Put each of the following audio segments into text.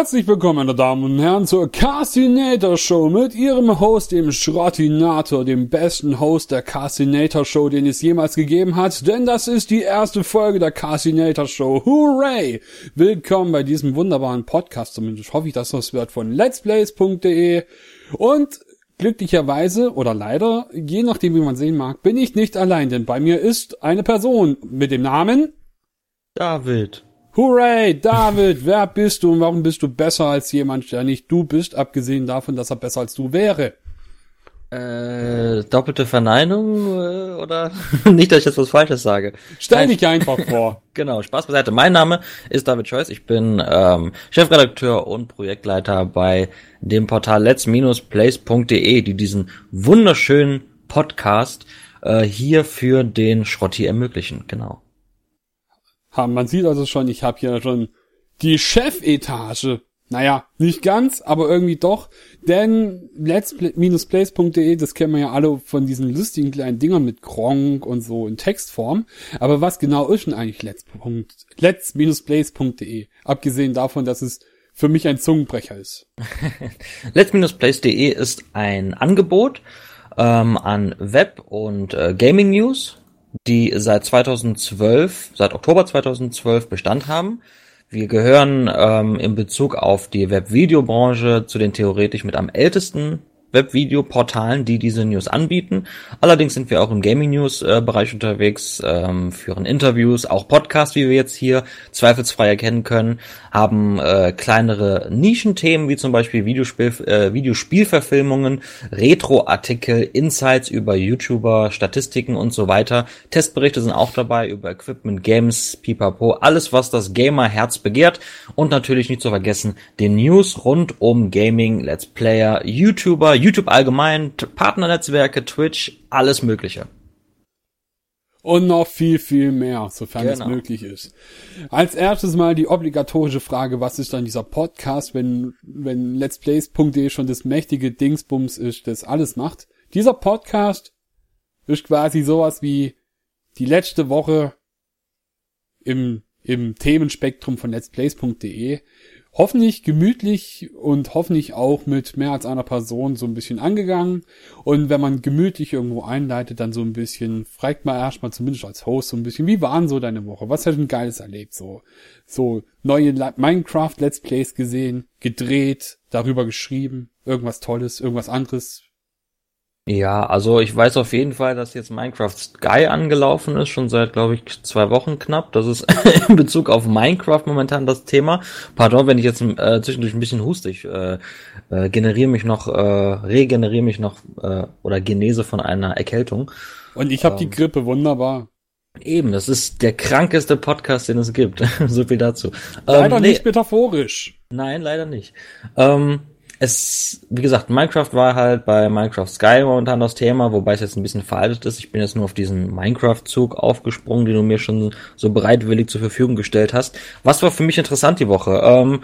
Herzlich willkommen, meine Damen und Herren, zur Castinator Show mit Ihrem Host, dem Schrottinator, dem besten Host der Castinator Show, den es jemals gegeben hat, denn das ist die erste Folge der Castinator Show. Hooray! Willkommen bei diesem wunderbaren Podcast, zumindest hoffe ich, dass das wird von letsplays.de und glücklicherweise oder leider, je nachdem wie man sehen mag, bin ich nicht allein, denn bei mir ist eine Person mit dem Namen David. Hooray, David, wer bist du und warum bist du besser als jemand, der nicht du bist, abgesehen davon, dass er besser als du wäre? Äh, doppelte Verneinung äh, oder nicht, dass ich jetzt was Falsches sage. Stell dich einfach vor. Genau, Spaß beiseite. Mein Name ist David Scheuß. Ich bin ähm, Chefredakteur und Projektleiter bei dem Portal let's-place.de, die diesen wunderschönen Podcast äh, hier für den Schrotti ermöglichen. Genau haben. Man sieht also schon, ich habe hier schon die Chefetage. Naja, nicht ganz, aber irgendwie doch. Denn let's-plays.de, das kennen wir ja alle von diesen lustigen kleinen Dingern mit Gronk und so in Textform. Aber was genau ist denn eigentlich let's-plays.de? Abgesehen davon, dass es für mich ein Zungenbrecher ist. let's-plays.de ist ein Angebot ähm, an Web- und äh, Gaming-News die seit 2012, seit Oktober 2012 Bestand haben. Wir gehören ähm, in Bezug auf die Webvideobranche zu den theoretisch mit am ältesten Webvideoportalen, die diese News anbieten. Allerdings sind wir auch im Gaming-News-Bereich unterwegs, ähm, führen Interviews, auch Podcasts, wie wir jetzt hier zweifelsfrei erkennen können, haben äh, kleinere Nischenthemen, wie zum Beispiel Videospiel, äh, Videospielverfilmungen, Retro-Artikel, Insights über YouTuber, Statistiken und so weiter. Testberichte sind auch dabei über Equipment, Games, Pipapo, alles, was das Gamer-Herz begehrt. Und natürlich nicht zu vergessen, den News rund um Gaming, Let's Player, YouTuber, YouTube allgemein, Partnernetzwerke, Twitch, alles Mögliche. Und noch viel, viel mehr, sofern genau. es möglich ist. Als erstes mal die obligatorische Frage, was ist dann dieser Podcast, wenn, wenn Let's Plays.de schon das mächtige Dingsbums ist, das alles macht? Dieser Podcast ist quasi sowas wie die letzte Woche im, im Themenspektrum von Let's Plays.de hoffentlich gemütlich und hoffentlich auch mit mehr als einer Person so ein bisschen angegangen. Und wenn man gemütlich irgendwo einleitet, dann so ein bisschen, fragt man erstmal zumindest als Host so ein bisschen, wie waren so deine Woche? Was hast du ein Geiles erlebt? So, so neue Minecraft Let's Plays gesehen, gedreht, darüber geschrieben, irgendwas Tolles, irgendwas anderes, ja, also ich weiß auf jeden Fall, dass jetzt Minecraft Sky angelaufen ist, schon seit, glaube ich, zwei Wochen knapp. Das ist in Bezug auf Minecraft momentan das Thema. Pardon, wenn ich jetzt äh, zwischendurch ein bisschen hustig äh, äh, generiere mich noch, äh, regeneriere mich noch äh, oder genese von einer Erkältung. Und ich habe ähm, die Grippe, wunderbar. Eben, das ist der krankeste Podcast, den es gibt. so viel dazu. Leider ähm, nee, nicht metaphorisch. Nein, leider nicht. Ähm, es, wie gesagt, Minecraft war halt bei Minecraft Sky momentan das Thema, wobei es jetzt ein bisschen veraltet ist. Ich bin jetzt nur auf diesen Minecraft-Zug aufgesprungen, den du mir schon so bereitwillig zur Verfügung gestellt hast. Was war für mich interessant die Woche? Ähm,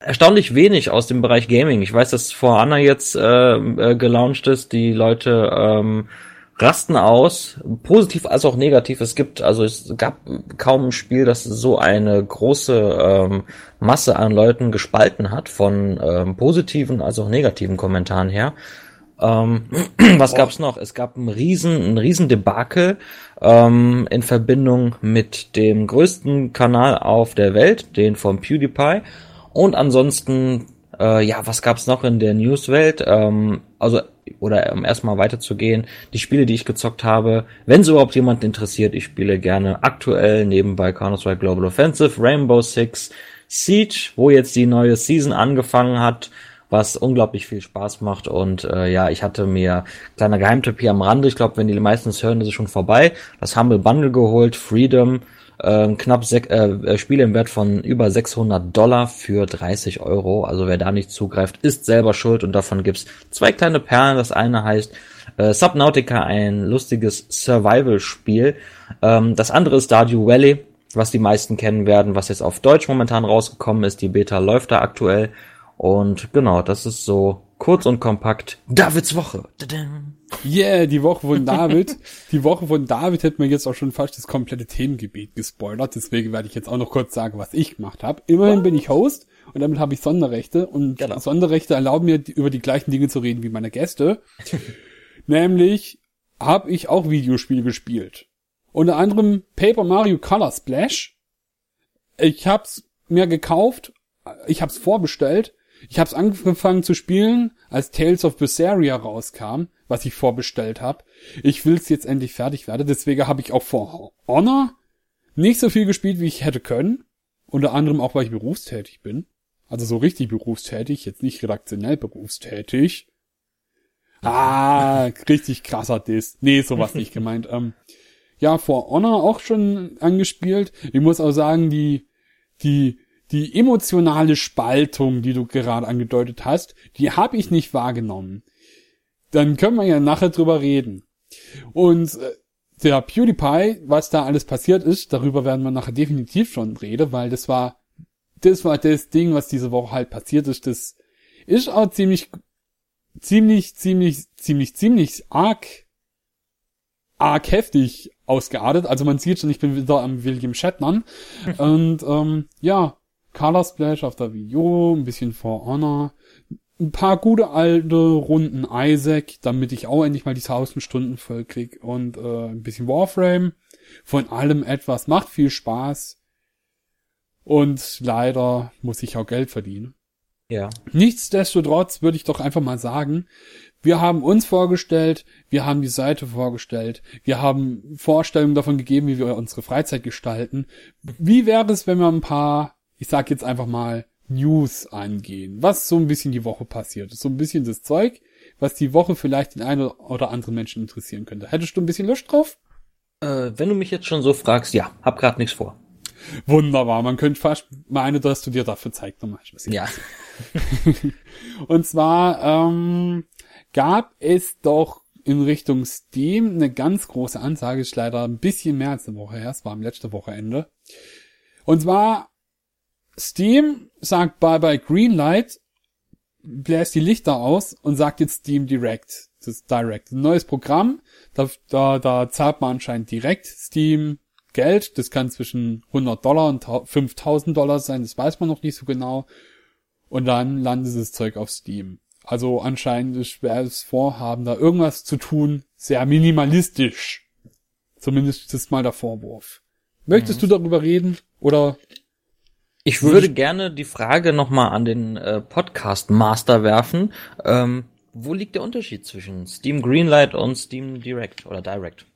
erstaunlich wenig aus dem Bereich Gaming. Ich weiß, dass vor Anna jetzt äh, äh, gelauncht ist, die Leute ähm, rasten aus, positiv als auch negativ. Es gibt, also es gab kaum ein Spiel, das so eine große ähm, Masse an Leuten gespalten hat, von ähm, positiven als auch negativen Kommentaren her. Ähm, was oh. gab's noch? Es gab einen riesen, einen riesen Debakel ähm, in Verbindung mit dem größten Kanal auf der Welt, den vom PewDiePie. Und ansonsten, äh, ja, was gab's noch in der Newswelt? Ähm, also oder um erstmal weiterzugehen, die Spiele, die ich gezockt habe, wenn es überhaupt jemand interessiert, ich spiele gerne aktuell nebenbei Counter-Strike Global Offensive, Rainbow Six, Siege, wo jetzt die neue Season angefangen hat, was unglaublich viel Spaß macht. Und äh, ja, ich hatte mir kleiner Geheimtipp hier am Rande, ich glaube, wenn die meistens hören, ist schon vorbei, das Humble Bundle geholt, Freedom, äh, knapp sech, äh, äh, Spiele im Wert von über 600 Dollar für 30 Euro. Also wer da nicht zugreift, ist selber schuld und davon gibt's zwei kleine Perlen. Das eine heißt äh, Subnautica, ein lustiges Survival-Spiel. Ähm, das andere ist Stardew Valley, was die meisten kennen werden, was jetzt auf Deutsch momentan rausgekommen ist. Die Beta läuft da aktuell. Und genau, das ist so kurz und kompakt Davids Woche. Yeah, die Woche von David. die Woche von David hätte mir jetzt auch schon fast das komplette Themengebiet gespoilert. Deswegen werde ich jetzt auch noch kurz sagen, was ich gemacht habe. Immerhin bin ich Host und damit habe ich Sonderrechte und genau. Sonderrechte erlauben mir über die gleichen Dinge zu reden wie meine Gäste. Nämlich habe ich auch Videospiele gespielt. Unter anderem Paper Mario Color Splash. Ich hab's mir gekauft, ich hab's vorbestellt, ich hab's angefangen zu spielen, als Tales of Berseria rauskam, was ich vorbestellt habe. Ich will's jetzt endlich fertig werden, deswegen habe ich auch For Honor nicht so viel gespielt, wie ich hätte können. Unter anderem auch, weil ich berufstätig bin. Also so richtig berufstätig, jetzt nicht redaktionell berufstätig. Ah, richtig krasser Diss. Nee, sowas nicht gemeint. Ähm, ja, For Honor auch schon angespielt. Ich muss auch sagen, die, die, die emotionale Spaltung, die du gerade angedeutet hast, die habe ich nicht wahrgenommen. Dann können wir ja nachher drüber reden. Und äh, der PewDiePie, was da alles passiert ist, darüber werden wir nachher definitiv schon reden, weil das war, das war das Ding, was diese Woche halt passiert ist. Das ist auch ziemlich, ziemlich, ziemlich, ziemlich, ziemlich arg, arg heftig ausgeartet. Also man sieht schon, ich bin wieder am William Shatner. Und ähm, ja, Color Splash auf der Wii U, ein bisschen For Honor, ein paar gute alte Runden Isaac, damit ich auch endlich mal die 1000 Stunden voll krieg und äh, ein bisschen Warframe. Von allem etwas, macht viel Spaß. Und leider muss ich auch Geld verdienen. Ja. Nichtsdestotrotz würde ich doch einfach mal sagen, wir haben uns vorgestellt, wir haben die Seite vorgestellt, wir haben Vorstellungen davon gegeben, wie wir unsere Freizeit gestalten. Wie wäre es, wenn wir ein paar, ich sag jetzt einfach mal, News angehen, was so ein bisschen die Woche passiert ist. So ein bisschen das Zeug, was die Woche vielleicht den einen oder anderen Menschen interessieren könnte. Hättest du ein bisschen Lust drauf? Äh, wenn du mich jetzt schon so fragst, ja, hab grad nichts vor. Wunderbar, man könnte fast meinen, dass du dir dafür zeigst. Nochmal. Ja. Und zwar ähm, gab es doch in Richtung Steam eine ganz große Ansage, ist leider ein bisschen mehr als eine Woche her, es war am letzten Wochenende. Und zwar Steam sagt bye bye Greenlight, bläst die Lichter aus und sagt jetzt Steam Direct. Das ist Direct. Ein neues Programm, da, da, da zahlt man anscheinend direkt Steam Geld. Das kann zwischen 100 Dollar und 5000 Dollar sein, das weiß man noch nicht so genau. Und dann landet das Zeug auf Steam. Also anscheinend ist das Vorhaben, da irgendwas zu tun, sehr minimalistisch. Zumindest ist mal der Vorwurf. Möchtest mhm. du darüber reden? Oder ich würde gerne die Frage nochmal an den äh, Podcast Master werfen. Ähm, wo liegt der Unterschied zwischen Steam Greenlight und Steam Direct oder Direct?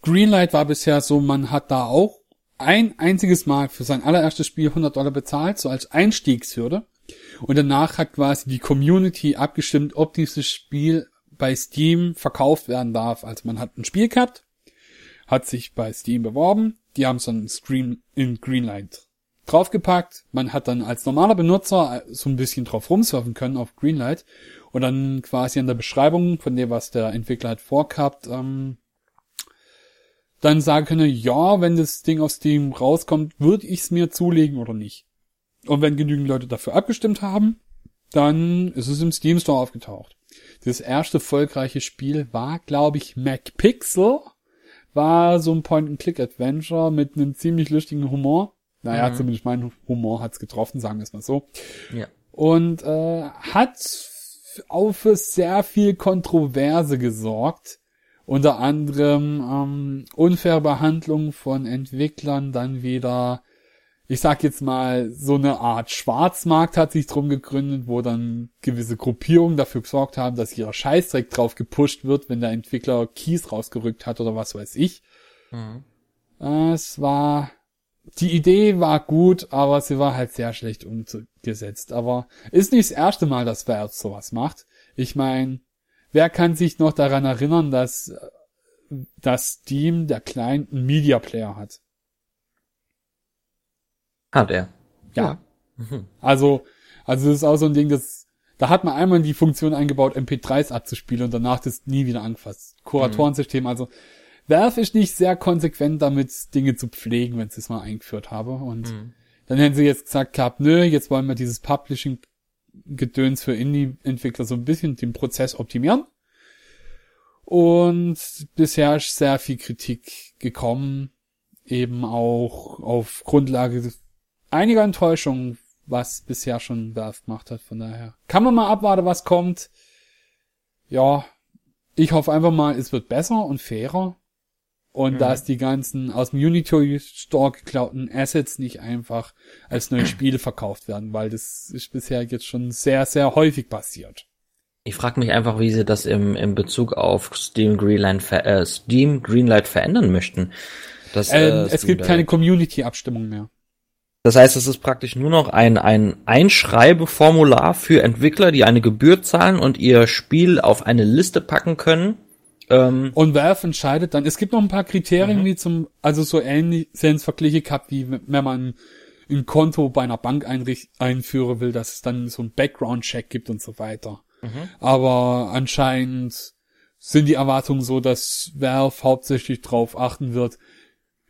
Greenlight war bisher so, man hat da auch ein einziges Mal für sein allererstes Spiel 100 Dollar bezahlt, so als Einstiegshürde. Und danach hat quasi die Community abgestimmt, ob dieses Spiel bei Steam verkauft werden darf. Also man hat ein Spiel gehabt, hat sich bei Steam beworben, die haben so einen Stream in Greenlight draufgepackt. Man hat dann als normaler Benutzer so ein bisschen drauf rumsurfen können auf Greenlight und dann quasi an der Beschreibung von dem, was der Entwickler hat vorgehabt, ähm, dann sagen können, ja, wenn das Ding aus Steam rauskommt, würde ich es mir zulegen oder nicht. Und wenn genügend Leute dafür abgestimmt haben, dann ist es im Steam Store aufgetaucht. Das erste erfolgreiche Spiel war, glaube ich, MacPixel. War so ein Point-and-Click-Adventure mit einem ziemlich lustigen Humor. Naja, mhm. zumindest mein Humor hat's getroffen, sagen wir es mal so. Ja. Und äh, hat auch für sehr viel Kontroverse gesorgt. Unter anderem ähm, unfaire Behandlung von Entwicklern, dann wieder, ich sag jetzt mal, so eine Art Schwarzmarkt hat sich drum gegründet, wo dann gewisse Gruppierungen dafür gesorgt haben, dass ihrer Scheißdreck drauf gepusht wird, wenn der Entwickler Keys rausgerückt hat oder was weiß ich. Mhm. Äh, es war die Idee war gut, aber sie war halt sehr schlecht umgesetzt. Aber ist nicht das erste Mal, dass Valve sowas macht. Ich meine, wer kann sich noch daran erinnern, dass das Steam der Client einen Media Player hat? Hat er. Ja. Mhm. Also, also das ist auch so ein Ding, das, da hat man einmal die Funktion eingebaut, MP3s abzuspielen und danach das nie wieder angefasst. Kuratorensystem, also Valve ist nicht sehr konsequent damit, Dinge zu pflegen, wenn sie es mal eingeführt habe. Und mhm. dann hätten sie jetzt gesagt gehabt, nö, jetzt wollen wir dieses Publishing-Gedöns für Indie-Entwickler so ein bisschen den Prozess optimieren. Und bisher ist sehr viel Kritik gekommen, eben auch auf Grundlage einiger Enttäuschung was bisher schon Valve gemacht hat. Von daher kann man mal abwarten, was kommt. Ja, ich hoffe einfach mal, es wird besser und fairer. Und mhm. dass die ganzen aus dem Unity Store geklauten Assets nicht einfach als neue Spiele verkauft werden, weil das ist bisher jetzt schon sehr, sehr häufig passiert. Ich frage mich einfach, wie sie das im, im Bezug auf Steam Greenlight, äh, Steam Greenlight verändern möchten. Das, ähm, äh, es gibt keine Community-Abstimmung mehr. Das heißt, es ist praktisch nur noch ein, ein Einschreibeformular für Entwickler, die eine Gebühr zahlen und ihr Spiel auf eine Liste packen können. Ähm, und Valve entscheidet dann, es gibt noch ein paar Kriterien, mhm. wie zum, also so ähnlich, sehr ins Vergleiche gehabt, wie wenn man ein Konto bei einer Bank einricht, einführen will, dass es dann so ein Background-Check gibt und so weiter. Mhm. Aber anscheinend sind die Erwartungen so, dass Valve hauptsächlich darauf achten wird,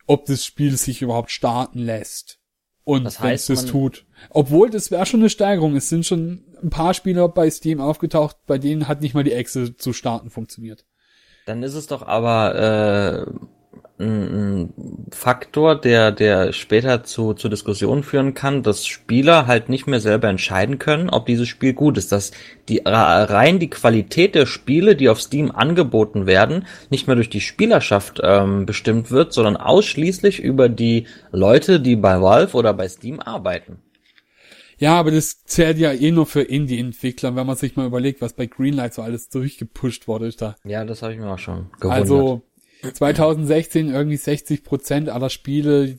ob das Spiel sich überhaupt starten lässt. Und das heißt, wenn es das tut. Obwohl, das wäre schon eine Steigerung. Es sind schon ein paar Spieler bei Steam aufgetaucht, bei denen hat nicht mal die Exe zu starten funktioniert. Dann ist es doch aber äh, ein Faktor, der, der später zu, zu Diskussionen führen kann, dass Spieler halt nicht mehr selber entscheiden können, ob dieses Spiel gut ist, dass die rein die Qualität der Spiele, die auf Steam angeboten werden, nicht mehr durch die Spielerschaft ähm, bestimmt wird, sondern ausschließlich über die Leute, die bei Valve oder bei Steam arbeiten. Ja, aber das zählt ja eh nur für Indie-Entwickler, wenn man sich mal überlegt, was bei Greenlight so alles durchgepusht wurde. Ist da. Ja, das habe ich mir auch schon gewundert. Also 2016 irgendwie 60 Prozent aller Spiele,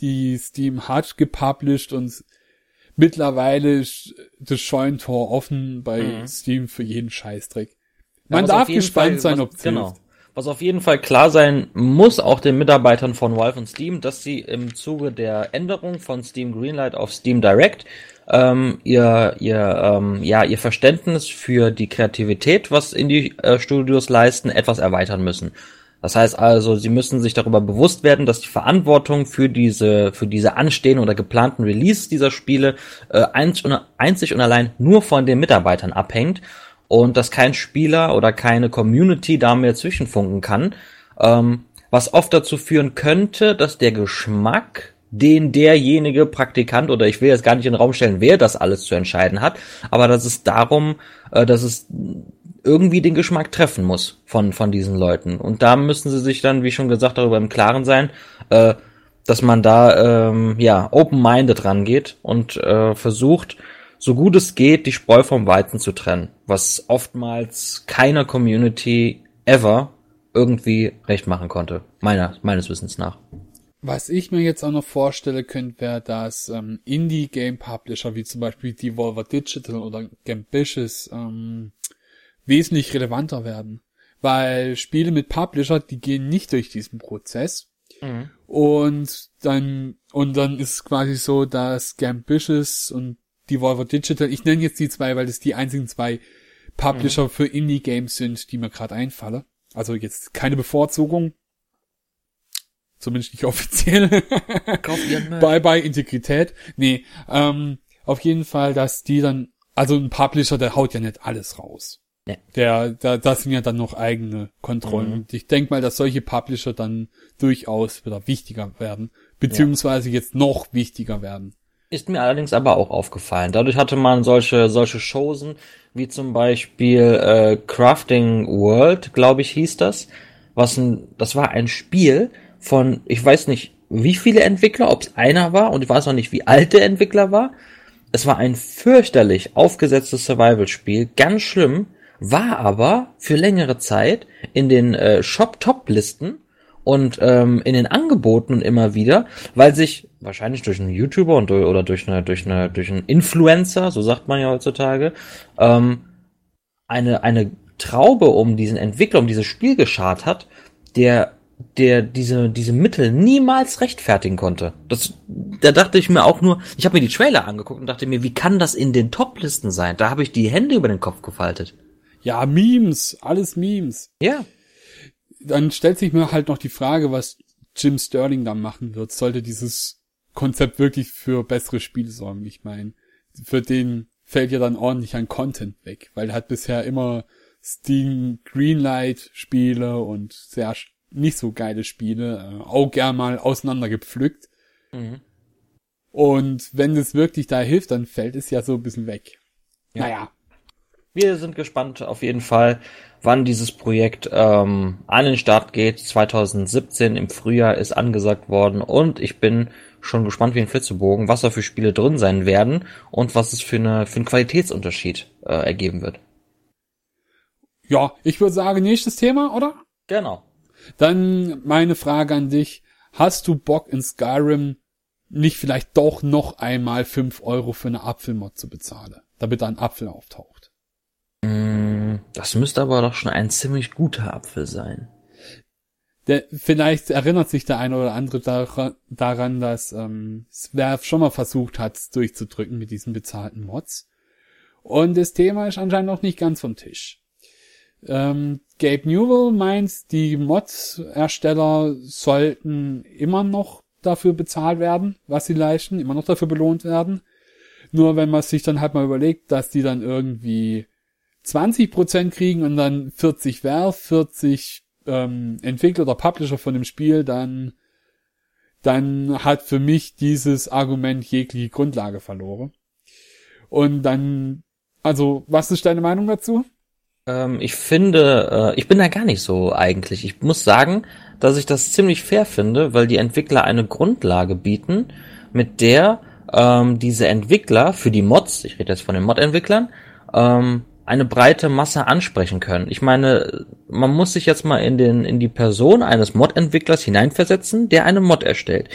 die Steam hat, gepublished und mittlerweile ist das Scheunentor offen bei mhm. Steam für jeden Scheißdreck. Man ja, darf gespannt Fall, sein, ob es Genau. Was auf jeden Fall klar sein muss, auch den Mitarbeitern von Valve und Steam, dass sie im Zuge der Änderung von Steam Greenlight auf Steam Direct ähm, ihr, ihr, ähm, ja, ihr Verständnis für die Kreativität, was Indie-Studios äh, leisten, etwas erweitern müssen. Das heißt also, sie müssen sich darüber bewusst werden, dass die Verantwortung für diese, für diese anstehenden oder geplanten Release dieser Spiele äh, einzig, und, einzig und allein nur von den Mitarbeitern abhängt und dass kein Spieler oder keine Community da mehr zwischenfunken kann, ähm, was oft dazu führen könnte, dass der Geschmack den derjenige Praktikant oder ich will jetzt gar nicht in den Raum stellen, wer das alles zu entscheiden hat, aber dass es darum, äh, dass es irgendwie den Geschmack treffen muss von, von diesen Leuten. Und da müssen sie sich dann, wie schon gesagt, darüber im Klaren sein, äh, dass man da ähm, ja open-minded rangeht und äh, versucht, so gut es geht, die Spreu vom Weizen zu trennen, was oftmals keiner Community ever irgendwie recht machen konnte, meiner, meines Wissens nach. Was ich mir jetzt auch noch vorstelle könnte, wäre, dass ähm, Indie-Game-Publisher wie zum Beispiel Devolver Digital oder Gambitious ähm, wesentlich relevanter werden. Weil Spiele mit Publisher, die gehen nicht durch diesen Prozess. Mhm. Und dann, und dann ist es quasi so, dass Gambitious und Devolver Digital, ich nenne jetzt die zwei, weil das die einzigen zwei Publisher mhm. für Indie-Games sind, die mir gerade einfallen. Also jetzt keine Bevorzugung. Zumindest nicht offiziell. bye bye Integrität. Nee, ähm, auf jeden Fall, dass die dann, also ein Publisher, der haut ja nicht alles raus. Ja. Der, da, das sind ja dann noch eigene Kontrollen. Mhm. Und ich denke mal, dass solche Publisher dann durchaus wieder wichtiger werden, beziehungsweise ja. jetzt noch wichtiger werden. Ist mir allerdings aber auch aufgefallen. Dadurch hatte man solche, solche Chosen, wie zum Beispiel äh, Crafting World, glaube ich, hieß das. Was ein, das war ein Spiel von, ich weiß nicht, wie viele Entwickler, ob es einer war und ich weiß auch nicht, wie alt der Entwickler war. Es war ein fürchterlich aufgesetztes Survival-Spiel, ganz schlimm war aber für längere Zeit in den äh, Shop-Top-Listen und ähm, in den Angeboten immer wieder, weil sich wahrscheinlich durch einen YouTuber und oder durch eine durch eine durch einen Influencer, so sagt man ja heutzutage, ähm, eine eine Traube um diesen Entwickler, um dieses Spiel geschart hat, der der diese diese Mittel niemals rechtfertigen konnte. Das da dachte ich mir auch nur, ich habe mir die Trailer angeguckt und dachte mir, wie kann das in den Top-Listen sein? Da habe ich die Hände über den Kopf gefaltet. Ja, Memes, alles Memes. Ja. Dann stellt sich mir halt noch die Frage, was Jim Sterling dann machen wird. Sollte dieses Konzept wirklich für bessere Spiele sorgen? Ich meine, für den fällt ja dann ordentlich an Content weg, weil er hat bisher immer Steam Greenlight Spiele und sehr nicht so geile Spiele äh, auch gern mal auseinandergepflückt. Mhm. Und wenn es wirklich da hilft, dann fällt es ja so ein bisschen weg. Ja. Naja. Wir sind gespannt auf jeden Fall, wann dieses Projekt ähm, an den Start geht. 2017 im Frühjahr ist angesagt worden und ich bin schon gespannt wie ein Flitzebogen, was da für Spiele drin sein werden und was es für, eine, für einen Qualitätsunterschied äh, ergeben wird. Ja, ich würde sagen, nächstes Thema, oder? Genau. Dann meine Frage an dich. Hast du Bock in Skyrim nicht vielleicht doch noch einmal fünf Euro für eine Apfelmod zu bezahlen, damit da ein Apfel auftaucht? Mm, das müsste aber doch schon ein ziemlich guter Apfel sein. Der, vielleicht erinnert sich der eine oder andere daran, dass ähm, Swerve schon mal versucht hat, durchzudrücken mit diesen bezahlten Mods. Und das Thema ist anscheinend noch nicht ganz vom Tisch. Ähm, Gabe Newell meint, die Mod-Ersteller sollten immer noch dafür bezahlt werden, was sie leisten, immer noch dafür belohnt werden. Nur wenn man sich dann halt mal überlegt, dass die dann irgendwie 20% kriegen und dann 40 Valve, 40 ähm, Entwickler oder Publisher von dem Spiel, dann, dann hat für mich dieses Argument jegliche Grundlage verloren. Und dann, also, was ist deine Meinung dazu? Ähm, ich finde, äh, ich bin da gar nicht so eigentlich. Ich muss sagen, dass ich das ziemlich fair finde, weil die Entwickler eine Grundlage bieten, mit der ähm, diese Entwickler für die Mods, ich rede jetzt von den Mod-Entwicklern, ähm, eine breite Masse ansprechen können. Ich meine, man muss sich jetzt mal in den in die Person eines Mod-Entwicklers hineinversetzen, der eine Mod erstellt.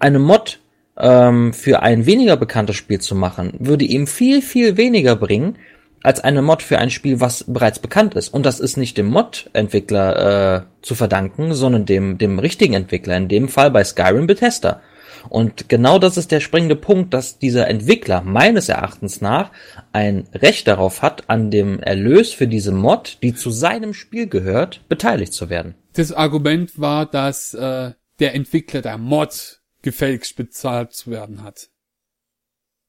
Eine Mod ähm, für ein weniger bekanntes Spiel zu machen, würde ihm viel viel weniger bringen als eine Mod für ein Spiel, was bereits bekannt ist. Und das ist nicht dem Mod-Entwickler äh, zu verdanken, sondern dem dem richtigen Entwickler. In dem Fall bei Skyrim Bethesda. Und genau das ist der springende Punkt, dass dieser Entwickler meines Erachtens nach ein Recht darauf hat, an dem Erlös für diese Mod, die zu seinem Spiel gehört, beteiligt zu werden. Das Argument war, dass äh, der Entwickler der Mod gefälligst bezahlt zu werden hat.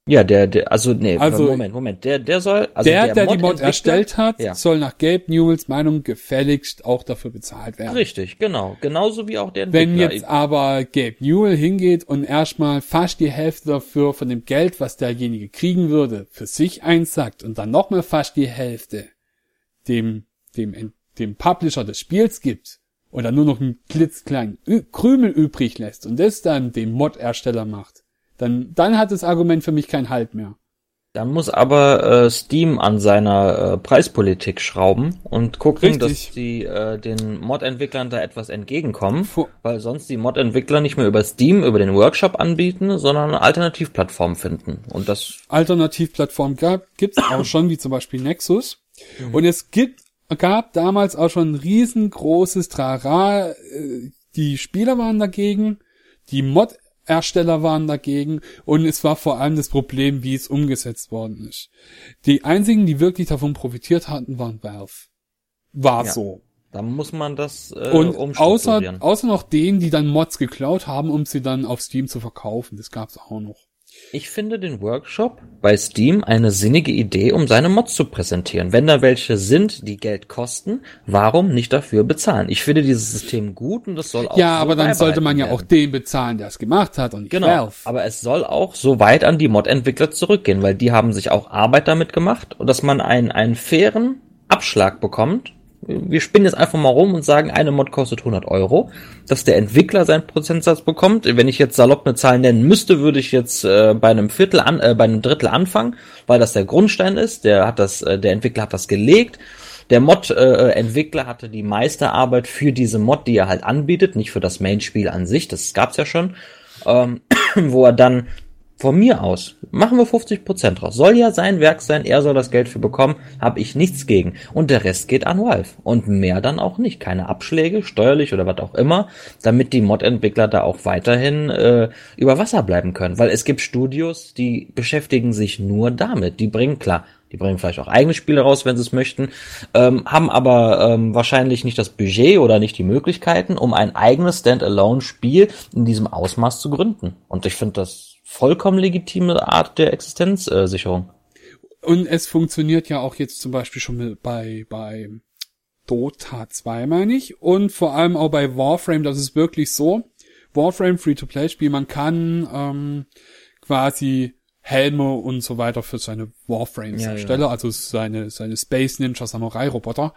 Ja, der, der, also nee, also, Moment, Moment, der, der soll, also der, der, der die Mod erstellt hat, ja. soll nach Gabe Newells Meinung gefälligst auch dafür bezahlt werden. Richtig, genau, genauso wie auch der Entwickler. Wenn jetzt aber Gabe Newell hingeht und erstmal fast die Hälfte dafür von dem Geld, was derjenige kriegen würde, für sich einsackt und dann nochmal fast die Hälfte dem, dem, dem Publisher des Spiels gibt oder nur noch einen klitzkleinen Krümel übrig lässt und das dann dem Mod-Ersteller macht, dann, dann hat das Argument für mich keinen Halt mehr. Dann muss aber äh, Steam an seiner äh, Preispolitik schrauben und gucken, Richtig. dass die äh, den Mod-Entwicklern da etwas entgegenkommen, weil sonst die Mod-Entwickler nicht mehr über Steam, über den Workshop anbieten, sondern eine Alternativplattform finden. Und das Alternativplattform gab gibt's auch schon, wie zum Beispiel Nexus. Mhm. Und es gibt gab damals auch schon ein riesengroßes Trara. Äh, die Spieler waren dagegen, die Mod Ersteller waren dagegen und es war vor allem das Problem, wie es umgesetzt worden ist. Die einzigen, die wirklich davon profitiert hatten, waren Valve. War ja, so. Da muss man das äh, Und außer, außer noch denen, die dann Mods geklaut haben, um sie dann auf Steam zu verkaufen. Das gab's auch noch. Ich finde den Workshop bei Steam eine sinnige Idee, um seine Mods zu präsentieren. Wenn da welche sind, die Geld kosten, warum nicht dafür bezahlen? Ich finde dieses System gut und das soll auch. Ja, so aber dann sollte man ja werden. auch den bezahlen, der es gemacht hat und genau. Valve. Aber es soll auch so weit an die Mod-Entwickler zurückgehen, weil die haben sich auch Arbeit damit gemacht und dass man einen, einen fairen Abschlag bekommt wir spinnen jetzt einfach mal rum und sagen, eine Mod kostet 100 Euro, dass der Entwickler seinen Prozentsatz bekommt. Wenn ich jetzt salopp eine Zahl nennen müsste, würde ich jetzt äh, bei einem Viertel an, äh, bei einem Drittel anfangen, weil das der Grundstein ist. Der hat das, äh, der Entwickler hat das gelegt. Der Mod-Entwickler äh, hatte die meiste Arbeit für diese Mod, die er halt anbietet, nicht für das Main-Spiel an sich. Das gab's ja schon, ähm, wo er dann von mir aus, machen wir 50% draus. Soll ja sein Werk sein, er soll das Geld für bekommen, habe ich nichts gegen. Und der Rest geht an Valve. Und mehr dann auch nicht. Keine Abschläge, steuerlich oder was auch immer, damit die Mod-Entwickler da auch weiterhin äh, über Wasser bleiben können. Weil es gibt Studios, die beschäftigen sich nur damit. Die bringen, klar, die bringen vielleicht auch eigene Spiele raus, wenn sie es möchten, ähm, haben aber ähm, wahrscheinlich nicht das Budget oder nicht die Möglichkeiten, um ein eigenes Standalone-Spiel in diesem Ausmaß zu gründen. Und ich finde das vollkommen legitime Art der Existenzsicherung. Und es funktioniert ja auch jetzt zum Beispiel schon bei, bei Dota 2, meine ich. Und vor allem auch bei Warframe, das ist wirklich so. Warframe Free-to-Play-Spiel, man kann ähm, quasi Helme und so weiter für seine Warframes Ja, erstelle, ja. also seine, seine Space Ninja Samurai Roboter.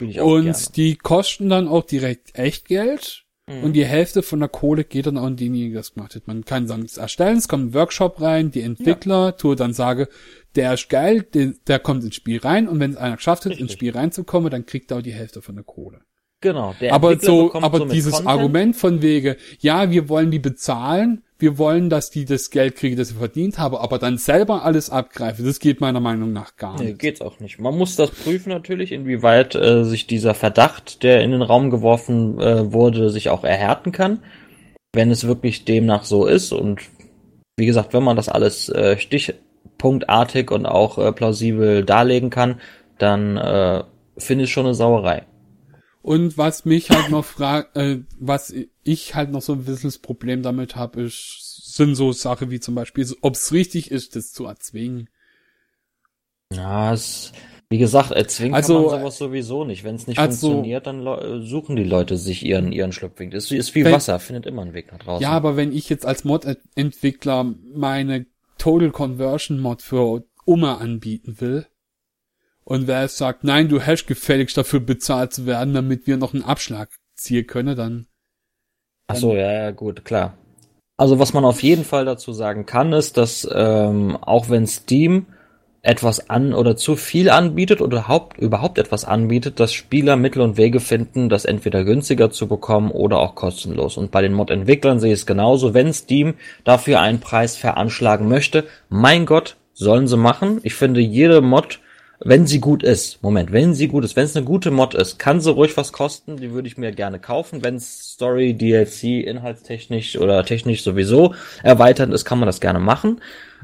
Und gerne. die kosten dann auch direkt Echtgeld. Mhm. Und die Hälfte von der Kohle geht dann auch an denjenigen, der es gemacht hat. Man kann sagen, es erstellen, es kommt ein Workshop rein, die Entwickler, tue dann sage, der ist geil, der, der kommt ins Spiel rein und wenn es einer geschafft hat, ins Richtig. Spiel reinzukommen, dann kriegt er auch die Hälfte von der Kohle. Genau. Der aber so, aber somit dieses Content. Argument von wege, ja, wir wollen die bezahlen, wir wollen, dass die das Geld kriegen, das sie verdient haben, aber dann selber alles abgreifen, das geht meiner Meinung nach gar Nee, nicht. geht's auch nicht. Man muss das prüfen natürlich, inwieweit äh, sich dieser Verdacht, der in den Raum geworfen äh, wurde, sich auch erhärten kann. Wenn es wirklich demnach so ist und wie gesagt, wenn man das alles äh, stichpunktartig und auch äh, plausibel darlegen kann, dann äh, finde ich schon eine Sauerei. Und was mich halt noch fragt, äh, was ich halt noch so ein bisschen das Problem damit habe, ist, sind so Sachen wie zum Beispiel, ob es richtig ist, das zu erzwingen. Ja, es, wie gesagt, erzwingen Also, kann man sowas sowieso nicht. Wenn es nicht also- funktioniert, dann suchen die Leute sich ihren, ihren Schlupfwinkel. Es ist wie Wenn- Wasser, findet immer einen Weg nach draußen. Ja, aber wenn ich jetzt als Mod-Entwickler meine Total Conversion Mod für Oma anbieten will und wer jetzt sagt, nein, du hast gefälligst dafür bezahlt zu werden, damit wir noch einen Abschlag ziehen können, dann Ach so, ja, ja, gut, klar. Also was man auf jeden Fall dazu sagen kann, ist, dass ähm, auch wenn Steam etwas an oder zu viel anbietet oder haupt, überhaupt etwas anbietet, dass Spieler Mittel und Wege finden, das entweder günstiger zu bekommen oder auch kostenlos. Und bei den Mod-Entwicklern sehe ich es genauso. Wenn Steam dafür einen Preis veranschlagen möchte, mein Gott, sollen sie machen. Ich finde, jede Mod, wenn sie gut ist, Moment, wenn sie gut ist, wenn es eine gute Mod ist, kann sie ruhig was kosten, die würde ich mir gerne kaufen. Wenn es Story, DLC, inhaltstechnisch oder technisch sowieso erweitert ist, kann man das gerne machen.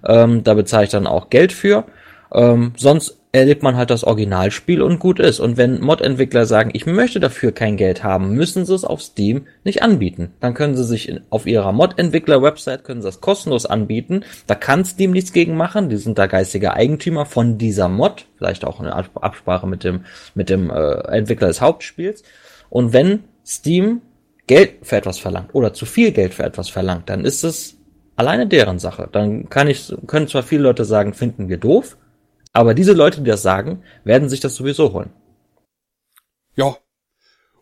Ähm, da bezahle ich dann auch Geld für. Ähm, sonst erlebt man halt das Originalspiel und gut ist. Und wenn Mod-Entwickler sagen, ich möchte dafür kein Geld haben, müssen sie es auf Steam nicht anbieten. Dann können sie sich auf ihrer Mod-Entwickler-Website können sie das kostenlos anbieten. Da kann Steam nichts gegen machen. Die sind da geistige Eigentümer von dieser Mod. Vielleicht auch in Ab- Absprache mit dem, mit dem äh, Entwickler des Hauptspiels. Und wenn Steam Geld für etwas verlangt oder zu viel Geld für etwas verlangt, dann ist es alleine deren Sache. Dann kann ich, können zwar viele Leute sagen, finden wir doof, aber diese Leute, die das sagen, werden sich das sowieso holen. ja.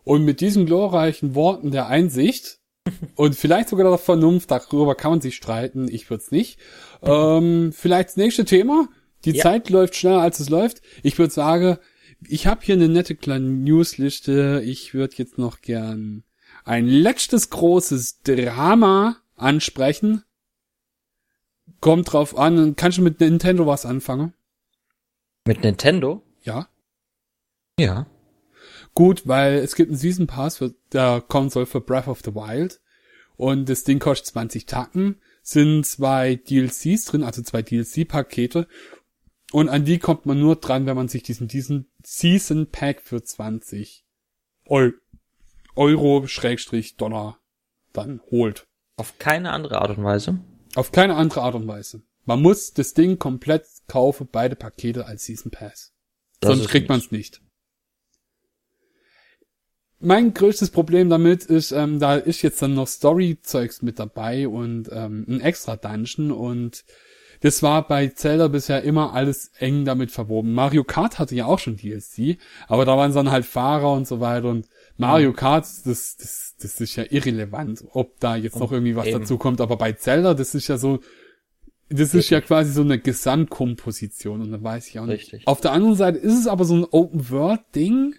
Und mit diesen glorreichen Worten der Einsicht und vielleicht sogar der Vernunft, darüber kann man sich streiten, ich würde es nicht. Ähm, vielleicht das nächste Thema. Die Ja. Zeit läuft schneller, als es läuft. Ich würde sagen, ich habe hier eine nette kleine Newsliste. Ich würde jetzt noch gern ein letztes großes Drama ansprechen. Kommt drauf an. Kannst du mit Nintendo was anfangen? Mit Nintendo? Ja. Ja. Gut, weil es gibt einen Season Pass für der Console für Breath of the Wild und das Ding kostet 20 Tacken, sind zwei DLCs drin, also zwei DLC-Pakete und an die kommt man nur dran, wenn man sich diesen, diesen Season Pack für 20 Eu Euro Schrägstrich Dollar dann holt. Auf keine andere Art und Weise. Auf keine andere Art und Weise. Man muss das Ding komplett kaufen, beide Pakete als Season Pass. Das Sonst kriegt man es nicht. Mein größtes Problem damit ist, ähm, da ist jetzt dann noch Story-Zeugs mit dabei und ähm, ein extra Dungeon und das war bei Zelda bisher immer alles eng damit verwoben. Mario Kart hatte ja auch schon DLC, aber da waren dann halt Fahrer und so weiter und Mario Mhm. Kart, das, das, das ist ja irrelevant, ob da jetzt noch irgendwie was eben. dazu kommt, aber bei Zelda, das ist ja so, das ist ja quasi so eine Gesamtkomposition und da weiß ich auch nicht. Richtig. Auf der anderen Seite ist es aber so ein Open-World-Ding.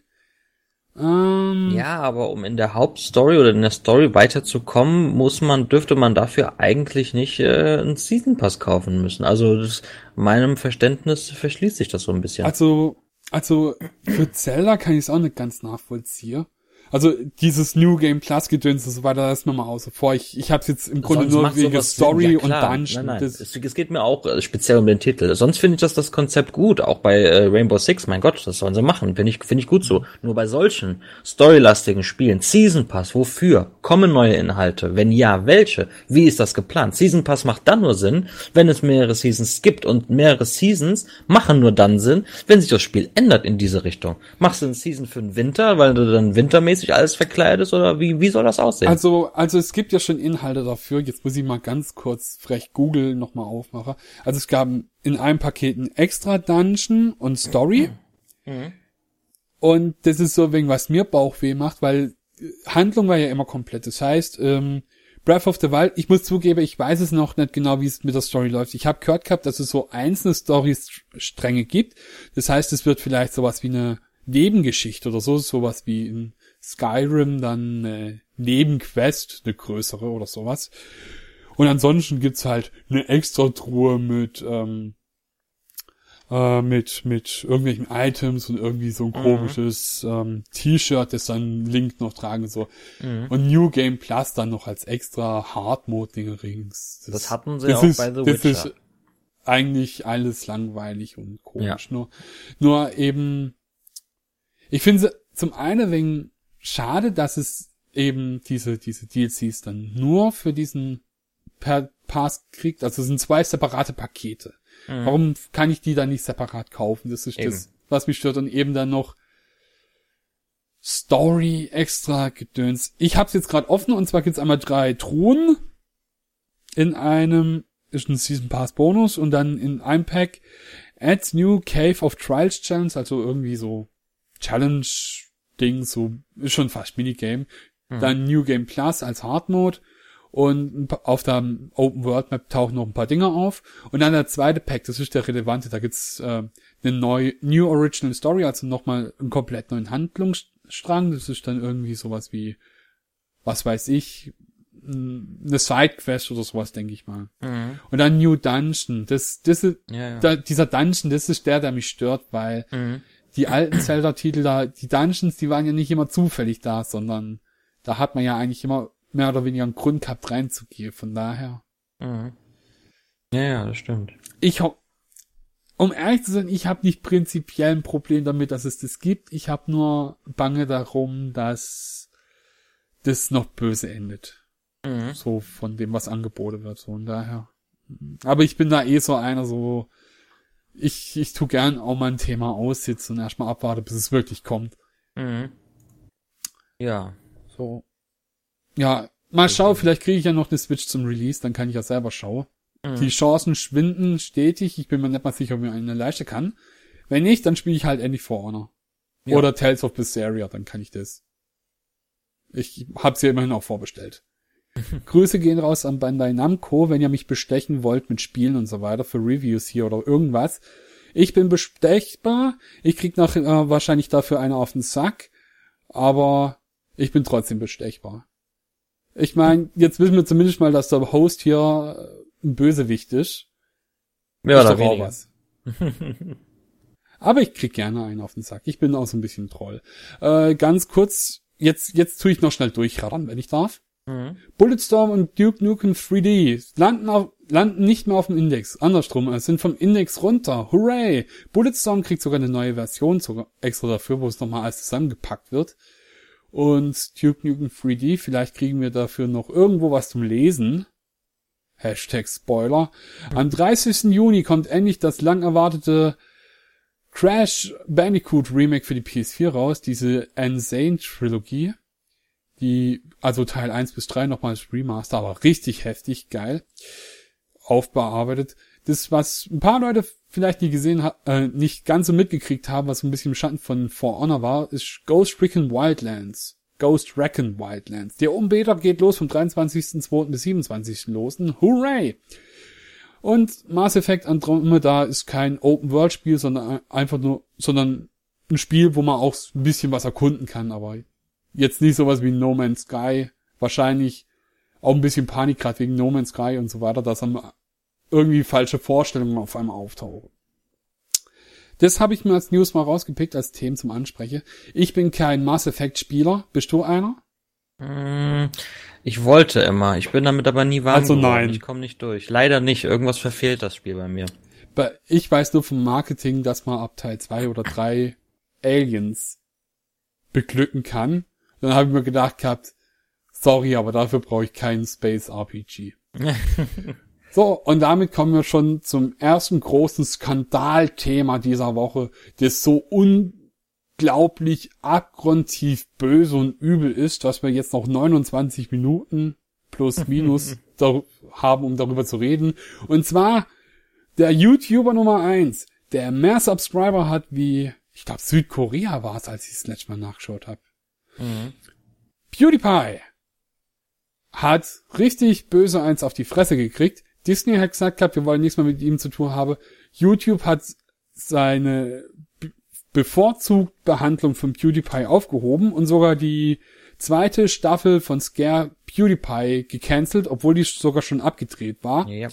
Ähm, Ja, aber um in der Hauptstory oder in der Story weiterzukommen, muss man, dürfte man dafür eigentlich nicht äh, einen Season Pass kaufen müssen. Also das, meinem Verständnis verschließt sich das so ein bisschen. Also, also für Zelda kann ich es auch nicht ganz nachvollziehen. Also dieses New Game Plus Gedöns und so weiter, das ist mir mal außer vor. Ich, ich habe jetzt im Grunde Sonst nur wegen Story. Ja, und. Dungeon. Nein, nein. Es, es geht mir auch äh, speziell um den Titel. Sonst finde ich das das Konzept gut, auch bei äh, Rainbow Six. Mein Gott, das sollen sie machen. Finde ich, finde ich gut so. Nur bei solchen storylastigen Spielen, Season Pass, wofür? Kommen neue Inhalte? Wenn ja, welche? Wie ist das geplant? Season Pass macht dann nur Sinn, wenn es mehrere Seasons gibt und mehrere Seasons machen nur dann Sinn, wenn sich das Spiel ändert in diese Richtung. Machst du eine Season für den Winter, weil du dann wintermäßig mäßig alles verkleidet ist oder wie, wie soll das aussehen? Also, also es gibt ja schon Inhalte dafür. Jetzt muss ich mal ganz kurz frech Google nochmal aufmachen. Also es gab in einem Paket ein extra Dungeon und Story. Mhm. Und das ist so wegen, was mir Bauchweh macht, weil Handlung war ja immer komplett. Das heißt, ähm, Breath of the Wild, ich muss zugeben, ich weiß es noch nicht genau, wie es mit der Story läuft. Ich habe gehört gehabt, dass es so einzelne Story-Stränge gibt. Das heißt, es wird vielleicht sowas wie eine Nebengeschichte oder so, sowas wie in Skyrim dann eine Nebenquest, eine größere oder sowas. Und ansonsten gibt's halt eine extra Truhe mit ähm, äh, mit mit irgendwelchen Items und irgendwie so ein mhm. komisches ähm, T-Shirt, das dann Link noch tragen so mhm. und New Game Plus dann noch als extra Hard Mode Dinge rings. Das, das hatten sie auch ist, bei The Witcher. Das ist eigentlich alles langweilig und komisch. Ja. Nur nur eben ich finde zum einen wegen schade, dass es eben diese diese DLCs dann nur für diesen per Pass kriegt. Also es sind zwei separate Pakete. Mhm. Warum kann ich die dann nicht separat kaufen? Das ist eben. das, was mich stört. Und eben dann noch Story extra gedöns. Ich hab's jetzt gerade offen und zwar gibt's einmal drei Truhen in einem ist ein Season Pass Bonus und dann in einem Pack Adds New Cave of Trials Challenge, also irgendwie so Challenge Ding, so ist schon fast Minigame. Mhm. Dann New Game Plus als Hard Mode und auf der Open World Map tauchen noch ein paar Dinge auf. Und dann der zweite Pack, das ist der relevante, da gibt's äh, eine neue New Original Story, also nochmal einen komplett neuen Handlungsstrang. Das ist dann irgendwie sowas wie, was weiß ich, eine Sidequest oder sowas, denke ich mal. Mhm. Und dann New Dungeon. Das, das ist, ja, ja. Da, dieser Dungeon, das ist der, der mich stört, weil mhm. Die alten Zelda-Titel da, die Dungeons, die waren ja nicht immer zufällig da, sondern da hat man ja eigentlich immer mehr oder weniger einen Grund gehabt reinzugehen. Von daher. Mhm. Ja, ja, das stimmt. Ich hab, um ehrlich zu sein, ich habe nicht prinzipiell ein Problem damit, dass es das gibt. Ich habe nur Bange darum, dass das noch böse endet. Mhm. So von dem, was angeboten wird. So und daher. Aber ich bin da eh so einer, so ich, ich tu gern auch mal ein Thema aussitzen und erstmal abwarte, bis es wirklich kommt. Mhm. Ja. So. Ja, mal schau, vielleicht kriege ich ja noch eine Switch zum Release, dann kann ich ja selber schauen. Mhm. Die Chancen schwinden stetig. Ich bin mir nicht mal sicher, ob ich eine leisten kann. Wenn nicht, dann spiele ich halt endlich For Honor. Ja. Oder Tales of Berseria, dann kann ich das. Ich hab's ja immerhin auch vorbestellt. Grüße gehen raus an Bandai Namco, wenn ihr mich bestechen wollt mit Spielen und so weiter für Reviews hier oder irgendwas. Ich bin bestechbar. Ich krieg noch äh, wahrscheinlich dafür eine auf den Sack. Aber ich bin trotzdem bestechbar. Ich meine, jetzt wissen wir zumindest mal, dass der Host hier ein Bösewicht ist. Ja, oder weniger. was. Aber ich krieg gerne einen auf den Sack. Ich bin auch so ein bisschen Troll. Äh, ganz kurz, jetzt, jetzt tue ich noch schnell durchrattern, wenn ich darf. Mhm. Bulletstorm und Duke Nukem 3D landen, auf, landen nicht mehr auf dem Index. Andersrum, es sind vom Index runter. Hooray! Bulletstorm kriegt sogar eine neue Version sogar extra dafür, wo es nochmal alles zusammengepackt wird und Duke Nukem 3D. Vielleicht kriegen wir dafür noch irgendwo was zum Lesen. Hashtag Spoiler. Am 30. Juni kommt endlich das lang erwartete Crash Bandicoot Remake für die PS4 raus, diese Insane Trilogie. Die, also Teil 1 bis 3 nochmals Remaster, aber richtig heftig, geil. Aufbearbeitet. Das, was ein paar Leute vielleicht nie gesehen äh, nicht ganz so mitgekriegt haben, was ein bisschen im Schatten von For Honor war, ist Ghost Recon Wildlands. Ghost Recon Wildlands. Der Umbeta geht los vom 23.02. bis 27. los. Hooray! Und Mass Effect Andromeda ist kein Open-World-Spiel, sondern einfach nur, sondern ein Spiel, wo man auch ein bisschen was erkunden kann, aber jetzt nicht sowas wie No Man's Sky. Wahrscheinlich auch ein bisschen Panik gerade wegen No Man's Sky und so weiter, dass am irgendwie falsche Vorstellungen auf einmal auftauchen. Das habe ich mir als News mal rausgepickt als Themen zum Ansprechen. Ich bin kein Mass Effect Spieler. Bist du einer? Mm, ich wollte immer. Ich bin damit aber nie warm Also nein. Ich komme nicht durch. Leider nicht. Irgendwas verfehlt das Spiel bei mir. Ich weiß nur vom Marketing, dass man ab Teil 2 oder 3 Aliens beglücken kann. Dann habe ich mir gedacht gehabt, sorry, aber dafür brauche ich keinen Space RPG. So, und damit kommen wir schon zum ersten großen Skandalthema dieser Woche, das so unglaublich abgrundtief böse und übel ist, dass wir jetzt noch 29 Minuten plus minus haben, um darüber zu reden. Und zwar der YouTuber Nummer eins, der mehr Subscriber hat wie, ich glaube Südkorea war es, als ich das letzte Mal nachgeschaut habe. Mhm. PewDiePie hat richtig böse eins auf die Fresse gekriegt. Disney hat gesagt gehabt, wir wollen nichts mehr mit ihm zu tun haben. YouTube hat seine bevorzugt Behandlung von PewDiePie aufgehoben und sogar die zweite Staffel von Scare PewDiePie gecancelt, obwohl die sogar schon abgedreht war. Ja.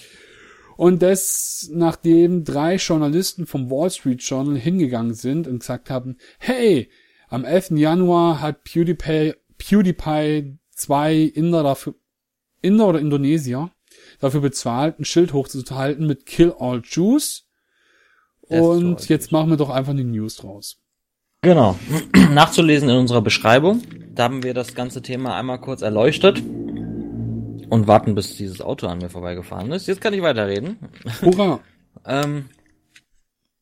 Und das, nachdem drei Journalisten vom Wall Street Journal hingegangen sind und gesagt haben, hey, am 11. Januar hat PewDiePie, PewDiePie zwei Inder dafür, Inder oder Indonesier dafür bezahlt, ein Schild hochzuhalten mit Kill All Jews. Und jetzt machen wir doch einfach die News draus. Genau. Nachzulesen in unserer Beschreibung. Da haben wir das ganze Thema einmal kurz erleuchtet und warten, bis dieses Auto an mir vorbeigefahren ist. Jetzt kann ich weiterreden. Hurra! ähm,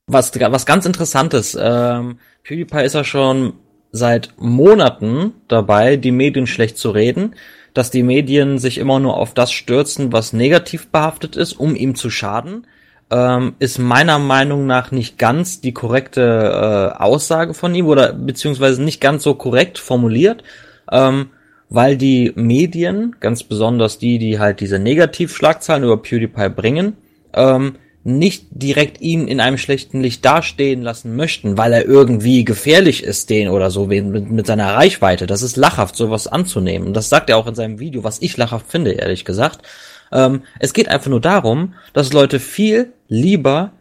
was, was ganz interessantes. Ähm, PewDiePie ist ja schon seit Monaten dabei, die Medien schlecht zu reden, dass die Medien sich immer nur auf das stürzen, was negativ behaftet ist, um ihm zu schaden ähm, ist meiner Meinung nach nicht ganz die korrekte äh, Aussage von ihm oder beziehungsweise nicht ganz so korrekt formuliert, ähm, weil die Medien, ganz besonders die, die halt diese Negativschlagzahlen über PewDiePie bringen, ähm, nicht direkt ihn in einem schlechten Licht dastehen lassen möchten, weil er irgendwie gefährlich ist, den oder so mit, mit seiner Reichweite. Das ist lachhaft, sowas anzunehmen. Und das sagt er auch in seinem Video, was ich lachhaft finde, ehrlich gesagt. Ähm, es geht einfach nur darum, dass Leute viel lieber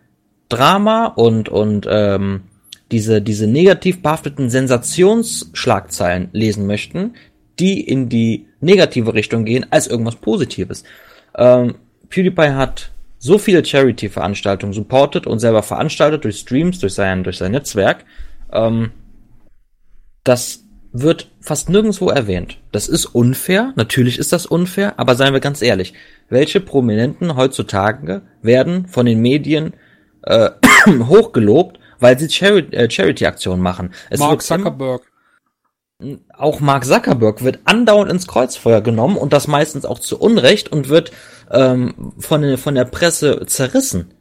Drama und, und ähm, diese, diese negativ behafteten Sensationsschlagzeilen lesen möchten, die in die negative Richtung gehen, als irgendwas Positives. Ähm, PewDiePie hat so viele Charity-Veranstaltungen supportet und selber veranstaltet durch Streams, durch sein, durch sein Netzwerk, ähm, dass wird fast nirgendwo erwähnt. Das ist unfair, natürlich ist das unfair, aber seien wir ganz ehrlich, welche Prominenten heutzutage werden von den Medien äh, hochgelobt, weil sie äh, Charity-Aktionen machen? Es Mark Zuckerberg. Auch Mark Zuckerberg wird andauernd ins Kreuzfeuer genommen und das meistens auch zu Unrecht und wird ähm, von, von der Presse zerrissen.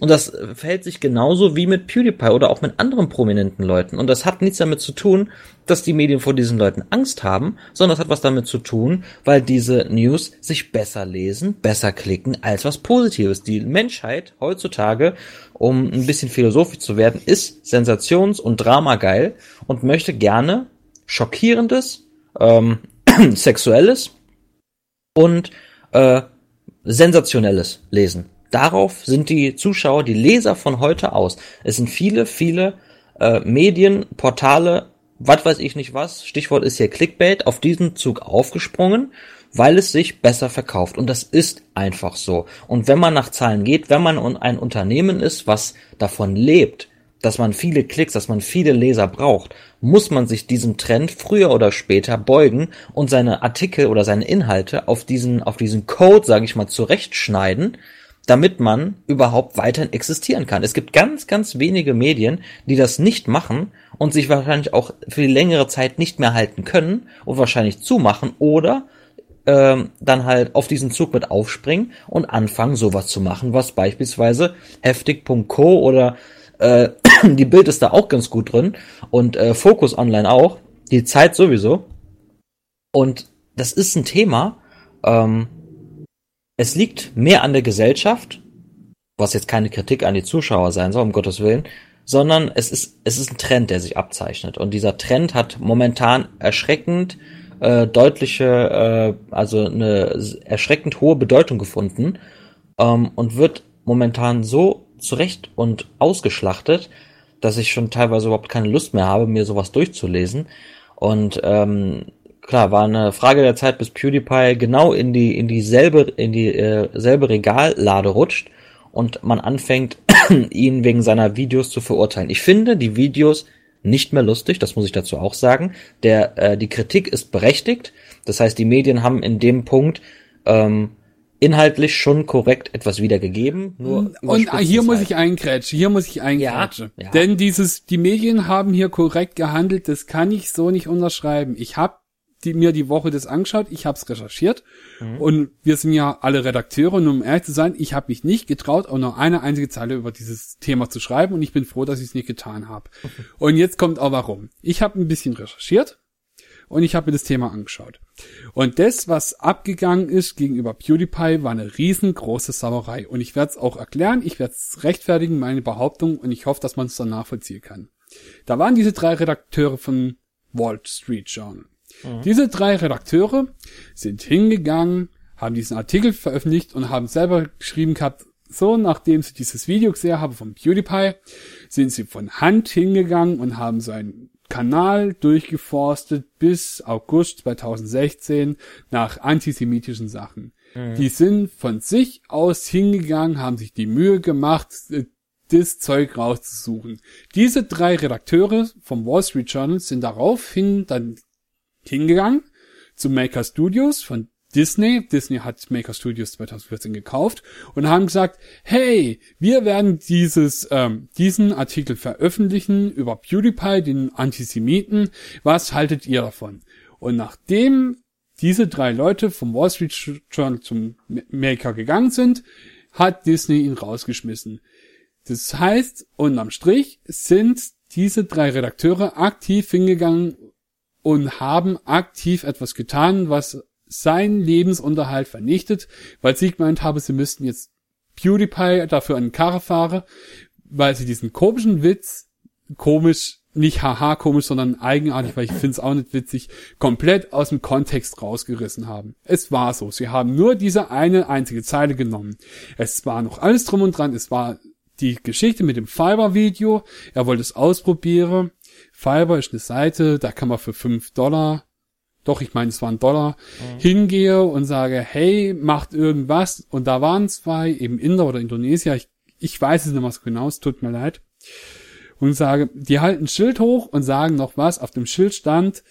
Und das verhält sich genauso wie mit PewDiePie oder auch mit anderen prominenten Leuten. Und das hat nichts damit zu tun, dass die Medien vor diesen Leuten Angst haben, sondern das hat was damit zu tun, weil diese News sich besser lesen, besser klicken als was Positives. Die Menschheit heutzutage, um ein bisschen philosophisch zu werden, ist sensations- und dramageil und möchte gerne schockierendes, ähm, sexuelles und äh, sensationelles lesen. Darauf sind die Zuschauer, die Leser von heute aus. Es sind viele, viele äh, Medien, Portale, was weiß ich nicht was, Stichwort ist hier Clickbait, auf diesen Zug aufgesprungen, weil es sich besser verkauft. Und das ist einfach so. Und wenn man nach Zahlen geht, wenn man ein Unternehmen ist, was davon lebt, dass man viele Klicks, dass man viele Leser braucht, muss man sich diesem Trend früher oder später beugen und seine Artikel oder seine Inhalte auf diesen, auf diesen Code, sage ich mal, zurechtschneiden, damit man überhaupt weiterhin existieren kann. Es gibt ganz, ganz wenige Medien, die das nicht machen und sich wahrscheinlich auch für die längere Zeit nicht mehr halten können und wahrscheinlich zumachen oder ähm, dann halt auf diesen Zug mit aufspringen und anfangen, sowas zu machen, was beispielsweise heftig.co oder äh, die Bild ist da auch ganz gut drin und äh, Focus Online auch, die Zeit sowieso. Und das ist ein Thema, ähm, es liegt mehr an der Gesellschaft, was jetzt keine Kritik an die Zuschauer sein soll, um Gottes Willen, sondern es ist, es ist ein Trend, der sich abzeichnet. Und dieser Trend hat momentan erschreckend äh, deutliche, äh, also eine erschreckend hohe Bedeutung gefunden ähm, und wird momentan so zurecht und ausgeschlachtet, dass ich schon teilweise überhaupt keine Lust mehr habe, mir sowas durchzulesen. Und ähm, klar, war eine Frage der Zeit, bis PewDiePie genau in die, in dieselbe, in die äh, selbe Regallade rutscht und man anfängt, ihn wegen seiner Videos zu verurteilen. Ich finde die Videos nicht mehr lustig, das muss ich dazu auch sagen. Der, äh, die Kritik ist berechtigt. Das heißt, die Medien haben in dem Punkt ähm, inhaltlich schon korrekt etwas wiedergegeben. Nur und hier muss halt. ich eingrätschen, hier muss ich eingrätschen. Ja, ja. Denn dieses, die Medien haben hier korrekt gehandelt, das kann ich so nicht unterschreiben. Ich habe die, mir die Woche das angeschaut, ich habe es recherchiert mhm. und wir sind ja alle Redakteure und um ehrlich zu sein, ich habe mich nicht getraut, auch noch eine einzige Zeile über dieses Thema zu schreiben und ich bin froh, dass ich es nicht getan habe. Okay. Und jetzt kommt auch warum. Ich habe ein bisschen recherchiert und ich habe mir das Thema angeschaut. Und das, was abgegangen ist gegenüber PewDiePie, war eine riesengroße Sauerei. Und ich werde es auch erklären, ich werde es rechtfertigen, meine Behauptung, und ich hoffe, dass man es dann nachvollziehen kann. Da waren diese drei Redakteure von Wall Street Journal. Mhm. Diese drei Redakteure sind hingegangen, haben diesen Artikel veröffentlicht und haben selber geschrieben gehabt, so, nachdem sie dieses Video gesehen haben von PewDiePie, sind sie von Hand hingegangen und haben seinen Kanal durchgeforstet bis August 2016 nach antisemitischen Sachen. Mhm. Die sind von sich aus hingegangen, haben sich die Mühe gemacht, äh, das Zeug rauszusuchen. Diese drei Redakteure vom Wall Street Journal sind daraufhin dann hingegangen zu Maker Studios von Disney, Disney hat Maker Studios 2014 gekauft und haben gesagt, hey, wir werden dieses, ähm, diesen Artikel veröffentlichen über PewDiePie, den Antisemiten. Was haltet ihr davon? Und nachdem diese drei Leute vom Wall Street Journal zum Maker gegangen sind, hat Disney ihn rausgeschmissen. Das heißt, unterm Strich sind diese drei Redakteure aktiv hingegangen und haben aktiv etwas getan, was seinen Lebensunterhalt vernichtet, weil sie gemeint habe, sie müssten jetzt PewDiePie dafür an den Karre fahren, weil sie diesen komischen Witz, komisch, nicht haha komisch, sondern eigenartig, weil ich finde es auch nicht witzig, komplett aus dem Kontext rausgerissen haben. Es war so. Sie haben nur diese eine einzige Zeile genommen. Es war noch alles drum und dran. Es war die Geschichte mit dem Fiverr-Video. Er wollte es ausprobieren. Fiverr ist eine Seite, da kann man für fünf Dollar doch, ich meine, es waren Dollar, mhm. hingehe und sage, hey, macht irgendwas. Und da waren zwei, eben Inder oder Indonesier, ich, ich weiß es nicht mehr so genau, es tut mir leid. Und sage, die halten ein Schild hoch und sagen noch was. Auf dem Schild stand,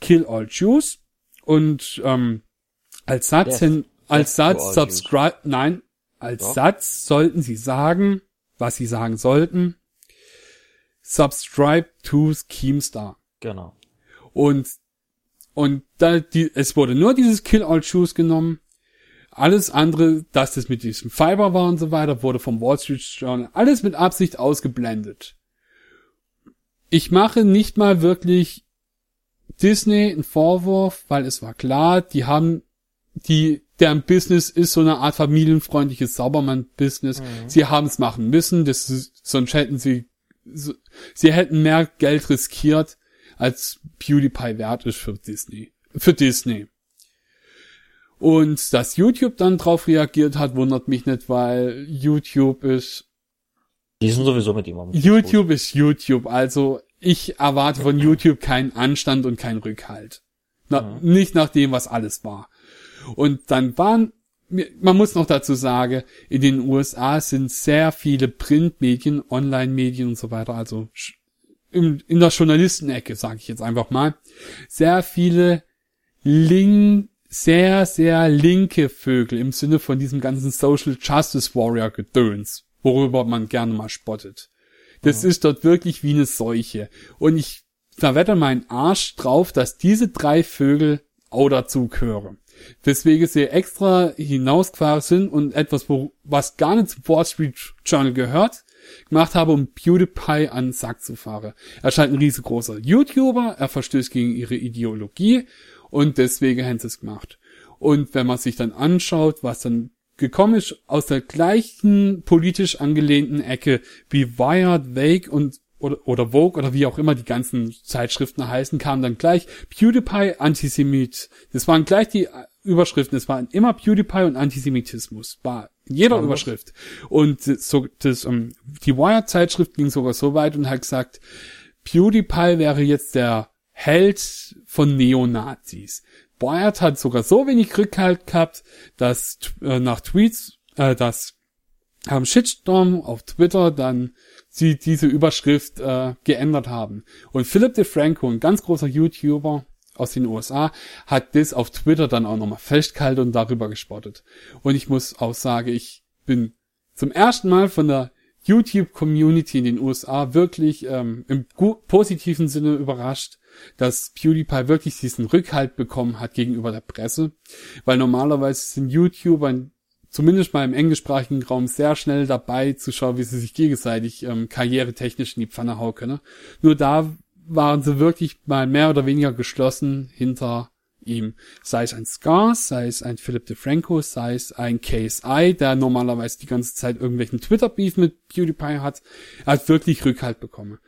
kill all Jews. Und ähm, als Satz yes. hin, als Satz subscribe, nein, als Doch. Satz sollten sie sagen, was sie sagen sollten. Subscribe to Keemstar. Genau. Und und da die, es wurde nur dieses Kill All Shoes genommen. Alles andere, dass das mit diesem Fiber war und so weiter, wurde vom Wall Street Journal alles mit Absicht ausgeblendet. Ich mache nicht mal wirklich Disney einen Vorwurf, weil es war klar, die haben die deren Business ist so eine Art familienfreundliches Saubermann-Business. Mhm. Sie haben es machen müssen, das ist, sonst hätten sie so, sie hätten mehr Geld riskiert, als PewDiePie wert ist für Disney. Für Disney. Und dass YouTube dann drauf reagiert hat, wundert mich nicht, weil YouTube ist. Die sind sowieso mit ihm. YouTube gut. ist YouTube, also ich erwarte von YouTube keinen Anstand und keinen Rückhalt. Na, mhm. Nicht nach dem, was alles war. Und dann waren, man muss noch dazu sagen, in den USA sind sehr viele Printmedien, Online-Medien und so weiter, also in, in der Journalistenecke, sage ich jetzt einfach mal, sehr viele link, sehr, sehr linke Vögel im Sinne von diesem ganzen Social Justice Warrior Gedöns, worüber man gerne mal spottet. Das ja. ist dort wirklich wie eine Seuche. Und ich verwette meinen Arsch drauf, dass diese drei Vögel auch dazu gehören. Deswegen sie extra hinausgefahren sind und etwas, was gar nicht zum Wall Street Journal gehört, gemacht habe, um PewDiePie an den Sack zu fahren. Er scheint ein riesengroßer YouTuber, er verstößt gegen ihre Ideologie und deswegen haben sie es gemacht. Und wenn man sich dann anschaut, was dann gekommen ist aus der gleichen politisch angelehnten Ecke wie Wired, Wake und oder, oder Vogue oder wie auch immer die ganzen Zeitschriften heißen, kam dann gleich PewDiePie Antisemit. Das waren gleich die Überschriften. Es waren immer PewDiePie und Antisemitismus. War jeder Anders. Überschrift. Und so, das, um, ähm, die Wired-Zeitschrift ging sogar so weit und hat gesagt, PewDiePie wäre jetzt der Held von Neonazis. Wired hat sogar so wenig Rückhalt gehabt, dass äh, nach Tweets, äh, dass am Shitstorm auf Twitter dann sie diese Überschrift äh, geändert haben. Und Philip DeFranco, ein ganz großer YouTuber, aus den USA, hat das auf Twitter dann auch nochmal festgehalten und darüber gespottet. Und ich muss auch sagen, ich bin zum ersten Mal von der YouTube-Community in den USA wirklich ähm, im positiven Sinne überrascht, dass PewDiePie wirklich diesen Rückhalt bekommen hat gegenüber der Presse, weil normalerweise sind YouTuber zumindest mal im englischsprachigen Raum sehr schnell dabei zu schauen, wie sie sich gegenseitig ähm, karrieretechnisch in die Pfanne hauen können. Nur da waren sie wirklich mal mehr oder weniger geschlossen hinter ihm. Sei es ein Scars, sei es ein Philip DeFranco, sei es ein KSI, der normalerweise die ganze Zeit irgendwelchen Twitter-Beef mit PewDiePie hat. Er hat wirklich Rückhalt bekommen.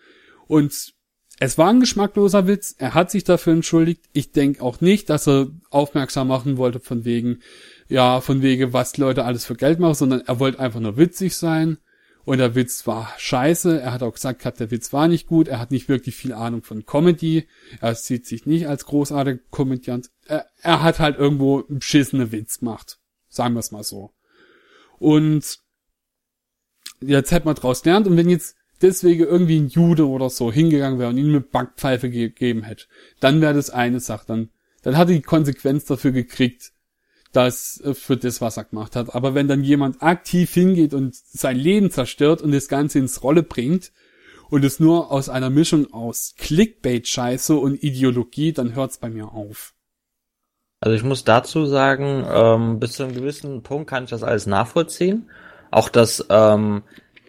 Und es war ein geschmackloser Witz. Er hat sich dafür entschuldigt. Ich denke auch nicht, dass er aufmerksam machen wollte von wegen, ja, von wegen, was Leute alles für Geld machen, sondern er wollte einfach nur witzig sein. Und der Witz war scheiße. Er hat auch gesagt gehabt, der Witz war nicht gut. Er hat nicht wirklich viel Ahnung von Comedy. Er sieht sich nicht als großartiger Komödiant. Er, er hat halt irgendwo einen beschissene Witz gemacht. Sagen wir es mal so. Und jetzt hätte man draus lernt. Und wenn jetzt deswegen irgendwie ein Jude oder so hingegangen wäre und ihm eine Backpfeife gegeben hätte, dann wäre das eine Sache. Dann, dann hat er die Konsequenz dafür gekriegt, dass äh, für das, was er gemacht hat. Aber wenn dann jemand aktiv hingeht und sein Leben zerstört und das Ganze ins Rolle bringt und es nur aus einer Mischung aus Clickbait-Scheiße und Ideologie, dann hört's bei mir auf. Also ich muss dazu sagen, ähm, bis zu einem gewissen Punkt kann ich das alles nachvollziehen. Auch dass ähm,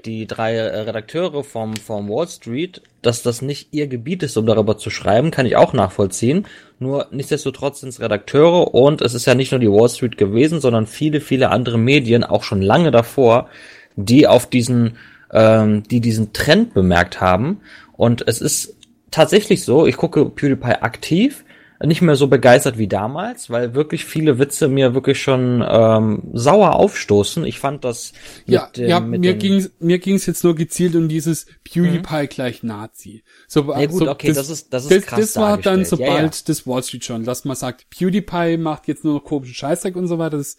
die drei äh, Redakteure vom, vom Wall Street, dass das nicht ihr Gebiet ist, um darüber zu schreiben, kann ich auch nachvollziehen. Nur nichtsdestotrotz sind es Redakteure und es ist ja nicht nur die Wall Street gewesen, sondern viele, viele andere Medien, auch schon lange davor, die auf diesen, ähm, die diesen Trend bemerkt haben. Und es ist tatsächlich so, ich gucke PewDiePie aktiv nicht mehr so begeistert wie damals, weil wirklich viele Witze mir wirklich schon ähm, sauer aufstoßen. Ich fand das ja, dem, ja mir ging's mir ging's jetzt nur gezielt um dieses PewDiePie mhm. gleich Nazi. So, ja, gut, so, okay, das, das, ist das ist das, krass Das war dann sobald ja, ja. das Wall Street schon, dass man sagt, PewDiePie macht jetzt nur noch komischen Scheißdreck und so weiter. Das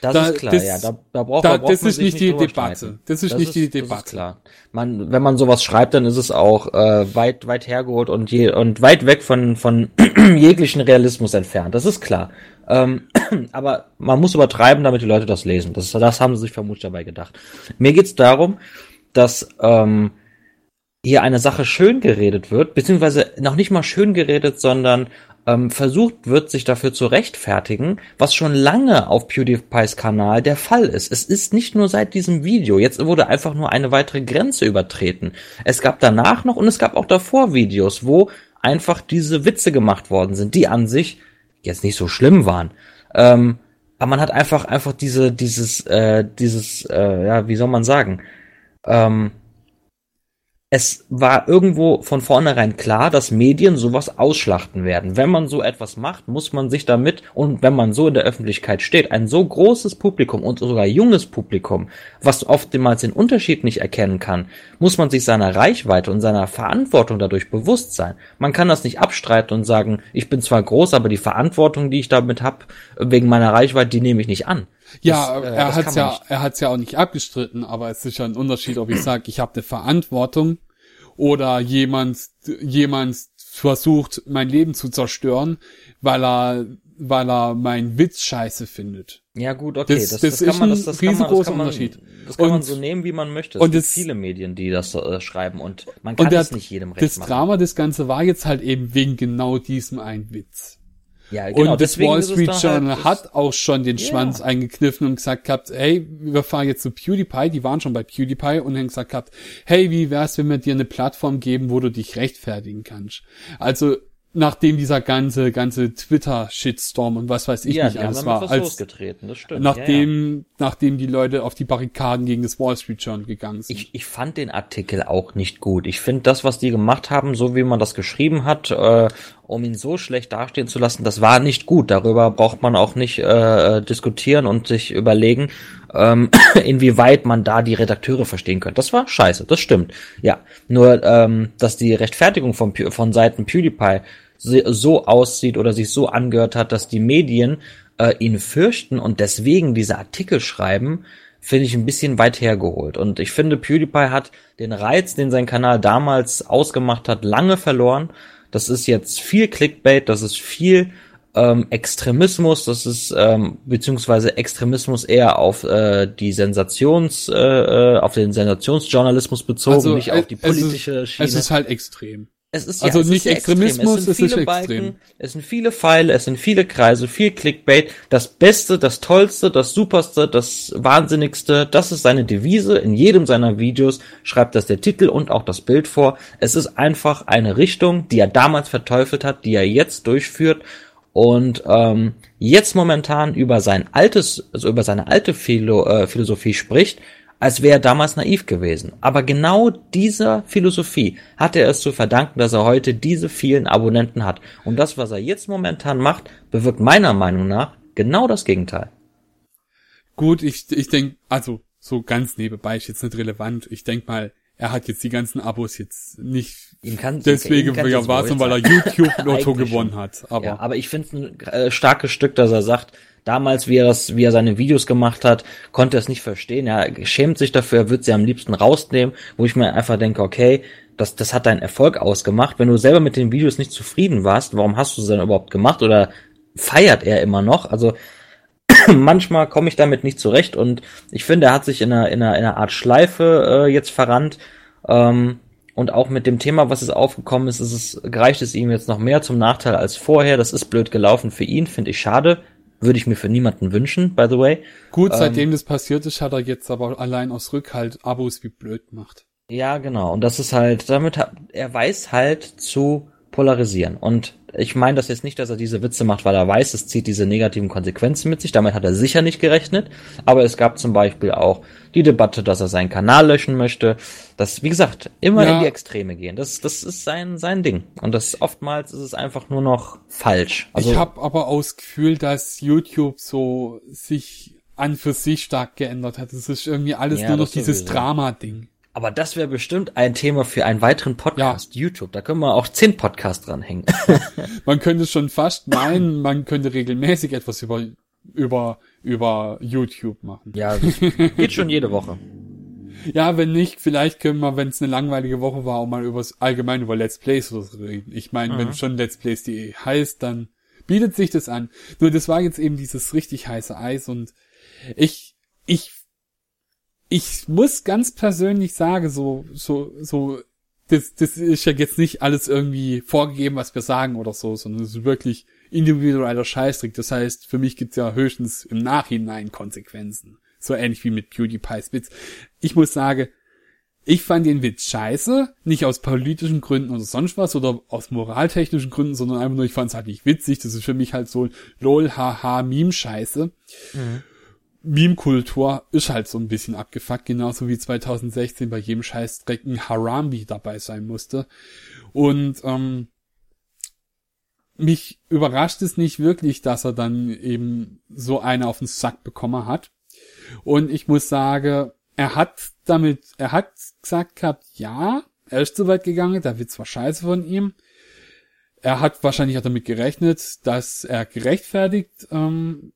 das da, ist klar, das, ja. Da, da braucht, da, da braucht das ist nicht die Debatte. Das ist das nicht ist, die Debatte. Das ist klar. Man, wenn man sowas schreibt, dann ist es auch äh, weit, weit hergeholt und je, und weit weg von von jeglichen Realismus entfernt. Das ist klar. Ähm, aber man muss übertreiben, damit die Leute das lesen. Das, das haben sie sich vermutlich dabei gedacht. Mir geht's darum, dass ähm, hier eine Sache schön geredet wird, beziehungsweise noch nicht mal schön geredet, sondern ähm, versucht wird, sich dafür zu rechtfertigen, was schon lange auf PewDiePies Kanal der Fall ist. Es ist nicht nur seit diesem Video. Jetzt wurde einfach nur eine weitere Grenze übertreten. Es gab danach noch und es gab auch davor Videos, wo einfach diese Witze gemacht worden sind, die an sich jetzt nicht so schlimm waren. Ähm, aber man hat einfach einfach diese dieses äh, dieses äh, ja wie soll man sagen ähm, es war irgendwo von vornherein klar, dass Medien sowas ausschlachten werden. Wenn man so etwas macht, muss man sich damit, und wenn man so in der Öffentlichkeit steht, ein so großes Publikum und sogar junges Publikum, was oftmals den Unterschied nicht erkennen kann, muss man sich seiner Reichweite und seiner Verantwortung dadurch bewusst sein. Man kann das nicht abstreiten und sagen, ich bin zwar groß, aber die Verantwortung, die ich damit habe, wegen meiner Reichweite, die nehme ich nicht an. Ja, das, äh, er hat's ja, er hat's ja auch nicht abgestritten, aber es ist ja ein Unterschied, ob ich sage, ich habe eine Verantwortung oder jemand, jemand versucht, mein Leben zu zerstören, weil er, weil er meinen Witz scheiße findet. Ja gut, okay, das, das, das, das ist man, das, das riesengroßer Unterschied. Das kann und, man so nehmen, wie man möchte. Es und gibt es, viele Medien, die das äh, schreiben und man kann und das nicht jedem recht das machen. Das Drama des Ganze war jetzt halt eben wegen genau diesem einen Witz. Ja, genau. Und das Wall Street Journal halt, hat auch schon den yeah. Schwanz eingekniffen und gesagt gehabt, hey, wir fahren jetzt zu PewDiePie, die waren schon bei PewDiePie und haben gesagt gehabt, hey, wie wär's, wenn wir dir eine Plattform geben, wo du dich rechtfertigen kannst? Also nachdem dieser ganze ganze Twitter Shitstorm und was weiß ich ja, nicht alles war, als nachdem ja, ja. nachdem die Leute auf die Barrikaden gegen das Wall Street Journal gegangen sind. Ich, ich fand den Artikel auch nicht gut. Ich finde das, was die gemacht haben, so wie man das geschrieben hat, äh, um ihn so schlecht dastehen zu lassen, das war nicht gut. Darüber braucht man auch nicht äh, diskutieren und sich überlegen, ähm, inwieweit man da die Redakteure verstehen könnte. Das war scheiße, das stimmt. Ja, nur ähm, dass die Rechtfertigung von, von Seiten PewDiePie so aussieht oder sich so angehört hat, dass die Medien äh, ihn fürchten und deswegen diese Artikel schreiben, finde ich ein bisschen weit hergeholt. Und ich finde, PewDiePie hat den Reiz, den sein Kanal damals ausgemacht hat, lange verloren. Das ist jetzt viel Clickbait, das ist viel ähm, Extremismus, das ist ähm, beziehungsweise Extremismus eher auf äh, die Sensations, äh, äh auf den Sensationsjournalismus bezogen, also, nicht auf die politische es Schiene. Es ist halt extrem. Es ist also ja, es nicht ist Extremismus, es, es ist extrem. es sind viele Pfeile, es sind viele Kreise, viel Clickbait. Das Beste, das Tollste, das Superste, das Wahnsinnigste, das ist seine Devise. In jedem seiner Videos schreibt das der Titel und auch das Bild vor. Es ist einfach eine Richtung, die er damals verteufelt hat, die er jetzt durchführt und ähm, jetzt momentan über sein altes, also über seine alte Philo, äh, Philosophie spricht, als wäre er damals naiv gewesen. Aber genau dieser Philosophie hat er es zu verdanken, dass er heute diese vielen Abonnenten hat. Und das, was er jetzt momentan macht, bewirkt meiner Meinung nach genau das Gegenteil. Gut, ich, ich denke, also so ganz nebenbei ist jetzt nicht relevant. Ich denke mal, er hat jetzt die ganzen Abos jetzt nicht ihm kann, deswegen ihm ja war weil er YouTube Lotto gewonnen hat. Aber, ja, aber ich finde es ein äh, starkes Stück, dass er sagt, damals, wie er das, wie er seine Videos gemacht hat, konnte er es nicht verstehen. Er schämt sich dafür, er wird sie am liebsten rausnehmen, wo ich mir einfach denke, okay, das, das hat deinen Erfolg ausgemacht. Wenn du selber mit den Videos nicht zufrieden warst, warum hast du sie dann überhaupt gemacht? Oder feiert er immer noch? Also manchmal komme ich damit nicht zurecht und ich finde, er hat sich in einer, in einer, in einer Art Schleife äh, jetzt verrannt. Ähm, und auch mit dem Thema, was es aufgekommen ist, ist es, reicht es ihm jetzt noch mehr zum Nachteil als vorher. Das ist blöd gelaufen für ihn, finde ich schade. Würde ich mir für niemanden wünschen, by the way. Gut, seitdem ähm, das passiert ist, hat er jetzt aber allein aus Rückhalt Abos wie blöd gemacht. Ja, genau. Und das ist halt, damit hat, er weiß halt zu polarisieren. Und ich meine das jetzt nicht, dass er diese Witze macht, weil er weiß, es zieht diese negativen Konsequenzen mit sich. Damit hat er sicher nicht gerechnet. Aber es gab zum Beispiel auch die Debatte, dass er seinen Kanal löschen möchte. Das, wie gesagt, immer ja. in die Extreme gehen. Das, das ist sein, sein Ding. Und das oftmals ist es einfach nur noch falsch. Also, ich habe aber aus Gefühl, dass YouTube so sich an für sich stark geändert hat. Es ist irgendwie alles ja, nur noch dieses Drama-Ding. Aber das wäre bestimmt ein Thema für einen weiteren Podcast, ja. YouTube. Da können wir auch zehn Podcasts dranhängen. man könnte schon fast meinen, man könnte regelmäßig etwas über, über, über YouTube machen. Ja, geht schon jede Woche. Ja, wenn nicht, vielleicht können wir, wenn es eine langweilige Woche war, auch mal übers allgemein über Let's Plays oder so reden. Ich meine, mhm. wenn schon Let's Plays.de heißt, dann bietet sich das an. Nur das war jetzt eben dieses richtig heiße Eis und ich, ich ich muss ganz persönlich sagen, so, so, so, das, das ist ja jetzt nicht alles irgendwie vorgegeben, was wir sagen oder so, sondern es ist wirklich individueller Scheißtrick. Das heißt, für mich gibt's ja höchstens im Nachhinein Konsequenzen. So ähnlich wie mit PewDiePie's Witz. Ich muss sagen, ich fand den Witz scheiße, nicht aus politischen Gründen oder sonst was oder aus moraltechnischen Gründen, sondern einfach nur, ich fand es halt nicht witzig. Das ist für mich halt so lol, haha, Meme-Scheiße. Mhm. Meme-Kultur ist halt so ein bisschen abgefuckt, genauso wie 2016 bei jedem Scheißdreck ein Harambi dabei sein musste. Und ähm, mich überrascht es nicht wirklich, dass er dann eben so eine auf den Sack bekommen hat. Und ich muss sagen, er hat damit, er hat gesagt gehabt, ja, er ist zu weit gegangen, da wird zwar scheiße von ihm. Er hat wahrscheinlich auch damit gerechnet, dass er gerechtfertigt ähm,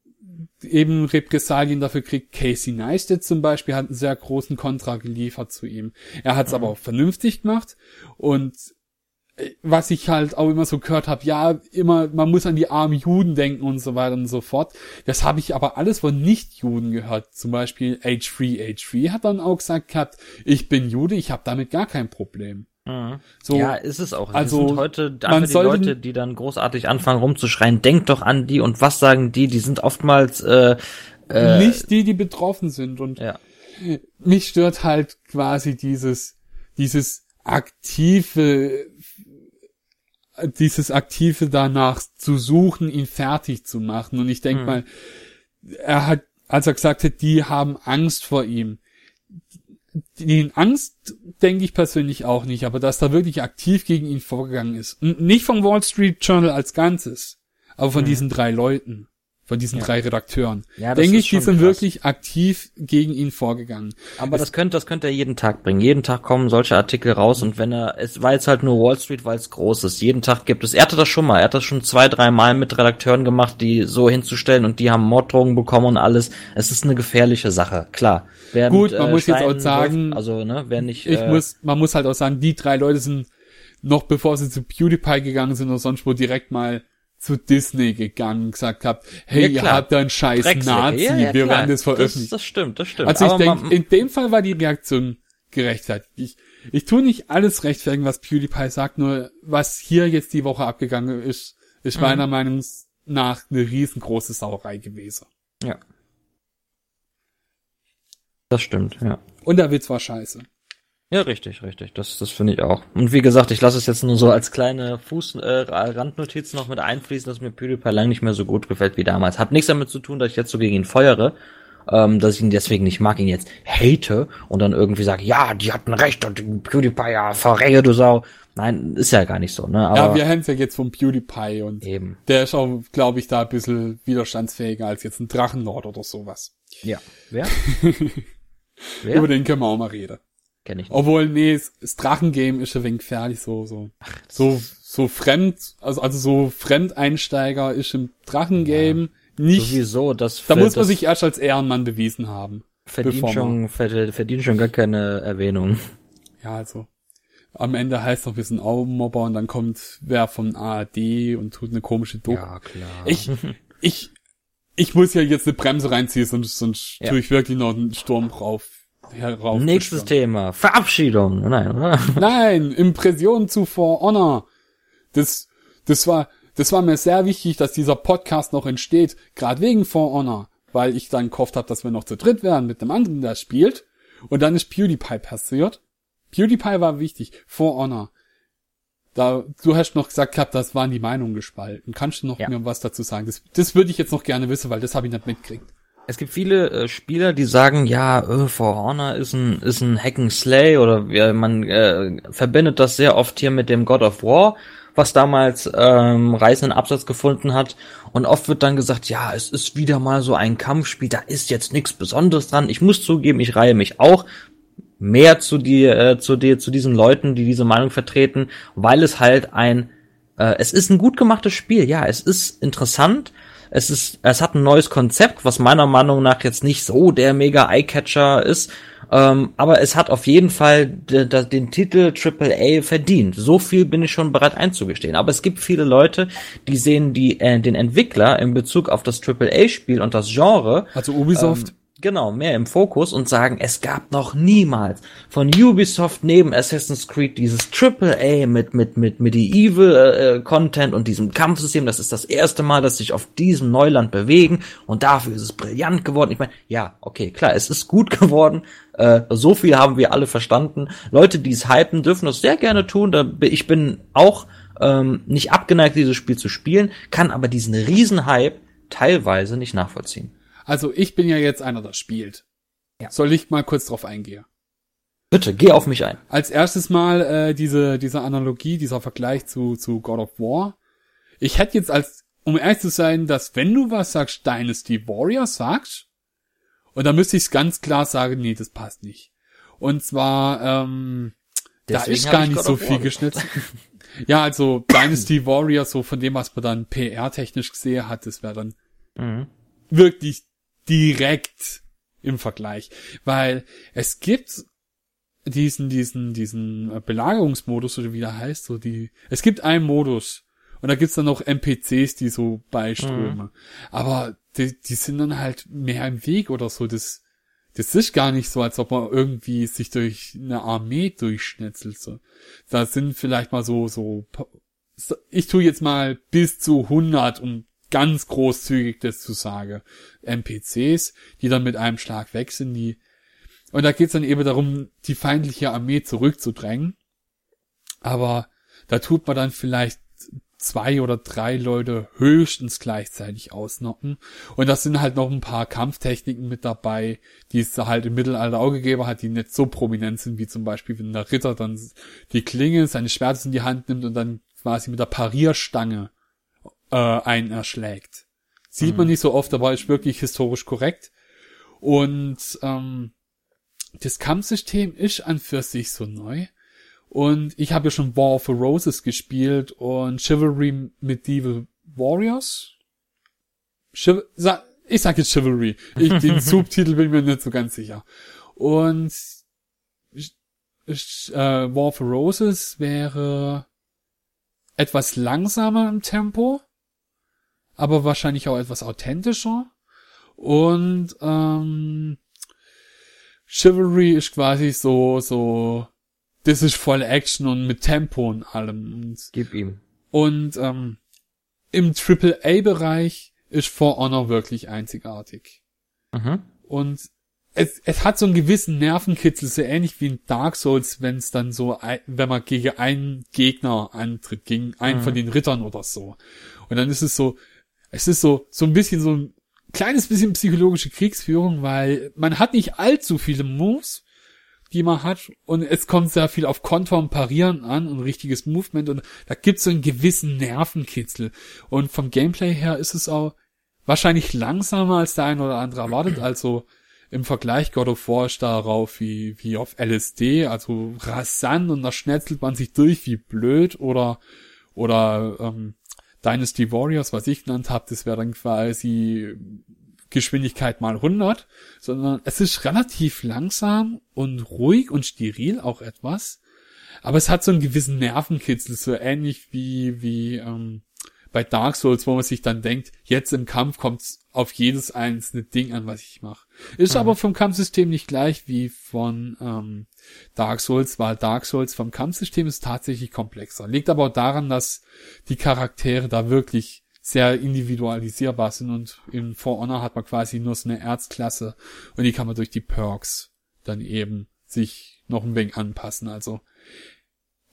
eben Repressalien dafür kriegt. Casey Neistat zum Beispiel hat einen sehr großen Kontra geliefert zu ihm. Er hat es mhm. aber auch vernünftig gemacht und äh, was ich halt auch immer so gehört habe, ja, immer, man muss an die armen Juden denken und so weiter und so fort. Das habe ich aber alles von Nicht-Juden gehört. Zum Beispiel H3, H3 hat dann auch gesagt gehabt, ich bin Jude, ich habe damit gar kein Problem. Mhm. So, ja, ist es auch. Also heute einfach die Leute, die dann großartig anfangen rumzuschreien, denkt doch an die und was sagen die, die sind oftmals äh, äh, nicht die, die betroffen sind und ja. mich stört halt quasi dieses dieses aktive dieses aktive danach zu suchen, ihn fertig zu machen und ich denke mhm. mal, er hat als er gesagt hat, die haben Angst vor ihm den Angst denke ich persönlich auch nicht, aber dass da wirklich aktiv gegen ihn vorgegangen ist. N nicht vom Wall Street Journal als Ganzes, aber von mhm. diesen drei Leuten von diesen ja. drei Redakteuren. Ja, Denke ich, die sind krass. wirklich aktiv gegen ihn vorgegangen. Aber es das könnte, das könnte er jeden Tag bringen. Jeden Tag kommen solche Artikel raus und wenn er, es war jetzt halt nur Wall Street, weil es groß ist. Jeden Tag gibt es. Er hatte das schon mal. Er hat das schon zwei, drei Mal mit Redakteuren gemacht, die so hinzustellen und die haben Morddrogen bekommen und alles. Es ist eine gefährliche Sache, klar. Während, Gut, man äh, muss Stein, jetzt auch sagen, also ne, wer nicht. Ich äh, muss, man muss halt auch sagen, die drei Leute sind noch bevor sie zu PewDiePie gegangen sind oder sonst wo direkt mal zu Disney gegangen gesagt habt, hey, ja, ihr habt da einen scheiß Dreckslecke. Nazi, ja, ja, wir werden das veröffentlichen. Das, das stimmt, das stimmt. Also ich denke, in dem Fall war die Reaktion gerechtfertigt. Ich, ich tue nicht alles rechtfertigen, was PewDiePie sagt, nur was hier jetzt die Woche abgegangen ist, ist mhm. meiner Meinung nach eine riesengroße Sauerei gewesen. Ja. Das stimmt, ja. Und der Witz war scheiße. Ja, richtig, richtig. Das, das finde ich auch. Und wie gesagt, ich lasse es jetzt nur so als kleine Fuß, äh, Randnotiz noch mit einfließen, dass mir PewDiePie lang nicht mehr so gut gefällt wie damals. Hat nichts damit zu tun, dass ich jetzt so gegen ihn feuere, ähm, dass ich ihn deswegen nicht mag, ihn jetzt hate und dann irgendwie sage, ja, die hatten recht und PewDiePie, ja, verrehe du Sau. Nein, ist ja gar nicht so, ne? Aber ja, wir haben es ja jetzt vom PewDiePie und eben. der ist auch, glaube ich, da ein bisschen widerstandsfähiger als jetzt ein Drachenlord oder sowas. Ja. Wer? Wer? Über den können wir auch mal reden. Kenn ich nicht. Obwohl, nee, das Drachengame ist ein wenig gefährlich, so, so, Ach, so, so fremd, also, also so Fremdeinsteiger ist im Drachengame ja. nicht. Sowieso, das, da muss man sich erst als Ehrenmann bewiesen haben. Verdient schon, verdient schon gar keine Erwähnung. Ja, also. Am Ende heißt noch, wir sind Augenmobber und dann kommt wer vom ARD und tut eine komische Doku. Ja, klar. Ich, ich, ich muss ja jetzt eine Bremse reinziehen, sonst, sonst ja. tue ich wirklich noch einen Sturm drauf. Nächstes Thema. Verabschiedung. Nein, oder? Nein, Impression zu For Honor. Das, das war, das war mir sehr wichtig, dass dieser Podcast noch entsteht, gerade wegen For Honor, weil ich dann gehofft habe, dass wir noch zu dritt werden mit dem anderen, der spielt. Und dann ist PewDiePie passiert. PewDiePie war wichtig. For Honor. Da, du hast noch gesagt gehabt, das waren die Meinungen gespalten. Kannst du noch ja. mir was dazu sagen? Das, das würde ich jetzt noch gerne wissen, weil das habe ich nicht mitgekriegt. Es gibt viele äh, Spieler, die sagen, ja, äh, For Honor ist ein ist ein Hack oder äh, man äh, verbindet das sehr oft hier mit dem God of War, was damals ähm, reißenden Absatz gefunden hat. Und oft wird dann gesagt, ja, es ist wieder mal so ein Kampfspiel, da ist jetzt nichts Besonderes dran. Ich muss zugeben, ich reihe mich auch mehr zu dir, äh, zu dir, zu diesen Leuten, die diese Meinung vertreten, weil es halt ein, äh, es ist ein gut gemachtes Spiel. Ja, es ist interessant es ist, es hat ein neues Konzept, was meiner Meinung nach jetzt nicht so der mega Eyecatcher ist. Ähm, aber es hat auf jeden Fall den Titel AAA verdient. So viel bin ich schon bereit einzugestehen. Aber es gibt viele Leute, die sehen die, äh, den Entwickler in Bezug auf das AAA-Spiel und das Genre. Also Ubisoft. Ähm, genau, mehr im Fokus und sagen, es gab noch niemals von Ubisoft neben Assassin's Creed dieses Triple A mit, mit, mit Medieval äh, Content und diesem Kampfsystem. Das ist das erste Mal, dass sich auf diesem Neuland bewegen und dafür ist es brillant geworden. Ich meine, ja, okay, klar, es ist gut geworden. Äh, so viel haben wir alle verstanden. Leute, die es hypen, dürfen das sehr gerne tun. Da, ich bin auch ähm, nicht abgeneigt, dieses Spiel zu spielen, kann aber diesen Riesenhype teilweise nicht nachvollziehen. Also ich bin ja jetzt einer, der spielt. Ja. Soll ich mal kurz drauf eingehen? Bitte, geh auf mich ein. Als erstes mal äh, diese, diese Analogie, dieser Vergleich zu, zu God of War. Ich hätte jetzt als, um ehrlich zu sein, dass wenn du was sagst, Dynasty Warrior sagst, und dann müsste ich ganz klar sagen, nee, das passt nicht. Und zwar, ähm, da ist gar nicht so viel geschnitten. ja, also Dynasty Warrior, so von dem, was man dann PR-technisch gesehen hat, das wäre dann mhm. wirklich direkt im Vergleich, weil es gibt diesen, diesen, diesen Belagerungsmodus oder wie der heißt, so die, es gibt einen Modus und da gibt's dann noch NPCs, die so beiströmen, mhm. aber die, die sind dann halt mehr im Weg oder so, das, das ist gar nicht so, als ob man irgendwie sich durch eine Armee durchschnetzelt, so. Da sind vielleicht mal so, so, ich tu jetzt mal bis zu 100 und ganz großzügig das zu sagen. NPCs, die dann mit einem Schlag weg sind, die und da geht's dann eben darum, die feindliche Armee zurückzudrängen. Aber da tut man dann vielleicht zwei oder drei Leute höchstens gleichzeitig ausnocken. Und das sind halt noch ein paar Kampftechniken mit dabei, die es halt im Mittelalter auch gegeben hat, die nicht so prominent sind, wie zum Beispiel, wenn der Ritter dann die Klinge seines Schwertes in die Hand nimmt und dann quasi mit der Parierstange äh, einen erschlägt. Sieht mhm. man nicht so oft, aber ist wirklich historisch korrekt. Und ähm, das Kampfsystem ist an für sich so neu. Und ich habe ja schon War of the Roses gespielt und Chivalry Medieval Warriors. Chiv ich sag jetzt Chivalry. Ich, den Subtitel bin mir nicht so ganz sicher. Und äh, War for Roses wäre etwas langsamer im Tempo, aber wahrscheinlich auch etwas authentischer. Und ähm, Chivalry ist quasi so, so, das ist voll Action und mit Tempo und allem. Und, Gib ihm. Und ähm, im AAA-Bereich ist For Honor wirklich einzigartig. Mhm. Und es, es hat so einen gewissen Nervenkitzel, so ähnlich wie in Dark Souls, wenn es dann so, wenn man gegen einen Gegner antritt, gegen einen mhm. von den Rittern oder so. Und dann ist es so, es ist so, so ein bisschen so ein kleines bisschen psychologische Kriegsführung, weil man hat nicht allzu viele Moves, die man hat und es kommt sehr viel auf Konter und Parieren an und richtiges Movement und da gibt's so einen gewissen Nervenkitzel. Und vom Gameplay her ist es auch wahrscheinlich langsamer als der ein oder andere erwartet, also im Vergleich God of War ist darauf wie, wie auf LSD, also rasant und da schnetzelt man sich durch wie blöd oder, oder, ähm, Dynasty Warriors, was ich genannt habe, das wäre dann quasi Geschwindigkeit mal 100, sondern es ist relativ langsam und ruhig und steril auch etwas, aber es hat so einen gewissen Nervenkitzel, so ähnlich wie, wie, ähm, bei Dark Souls, wo man sich dann denkt, jetzt im Kampf kommt's auf jedes einzelne Ding an, was ich mache. Ist mhm. aber vom Kampfsystem nicht gleich wie von ähm, Dark Souls, weil Dark Souls vom Kampfsystem ist tatsächlich komplexer. Liegt aber auch daran, dass die Charaktere da wirklich sehr individualisierbar sind und in For Honor hat man quasi nur so eine Erzklasse und die kann man durch die Perks dann eben sich noch ein wenig anpassen. Also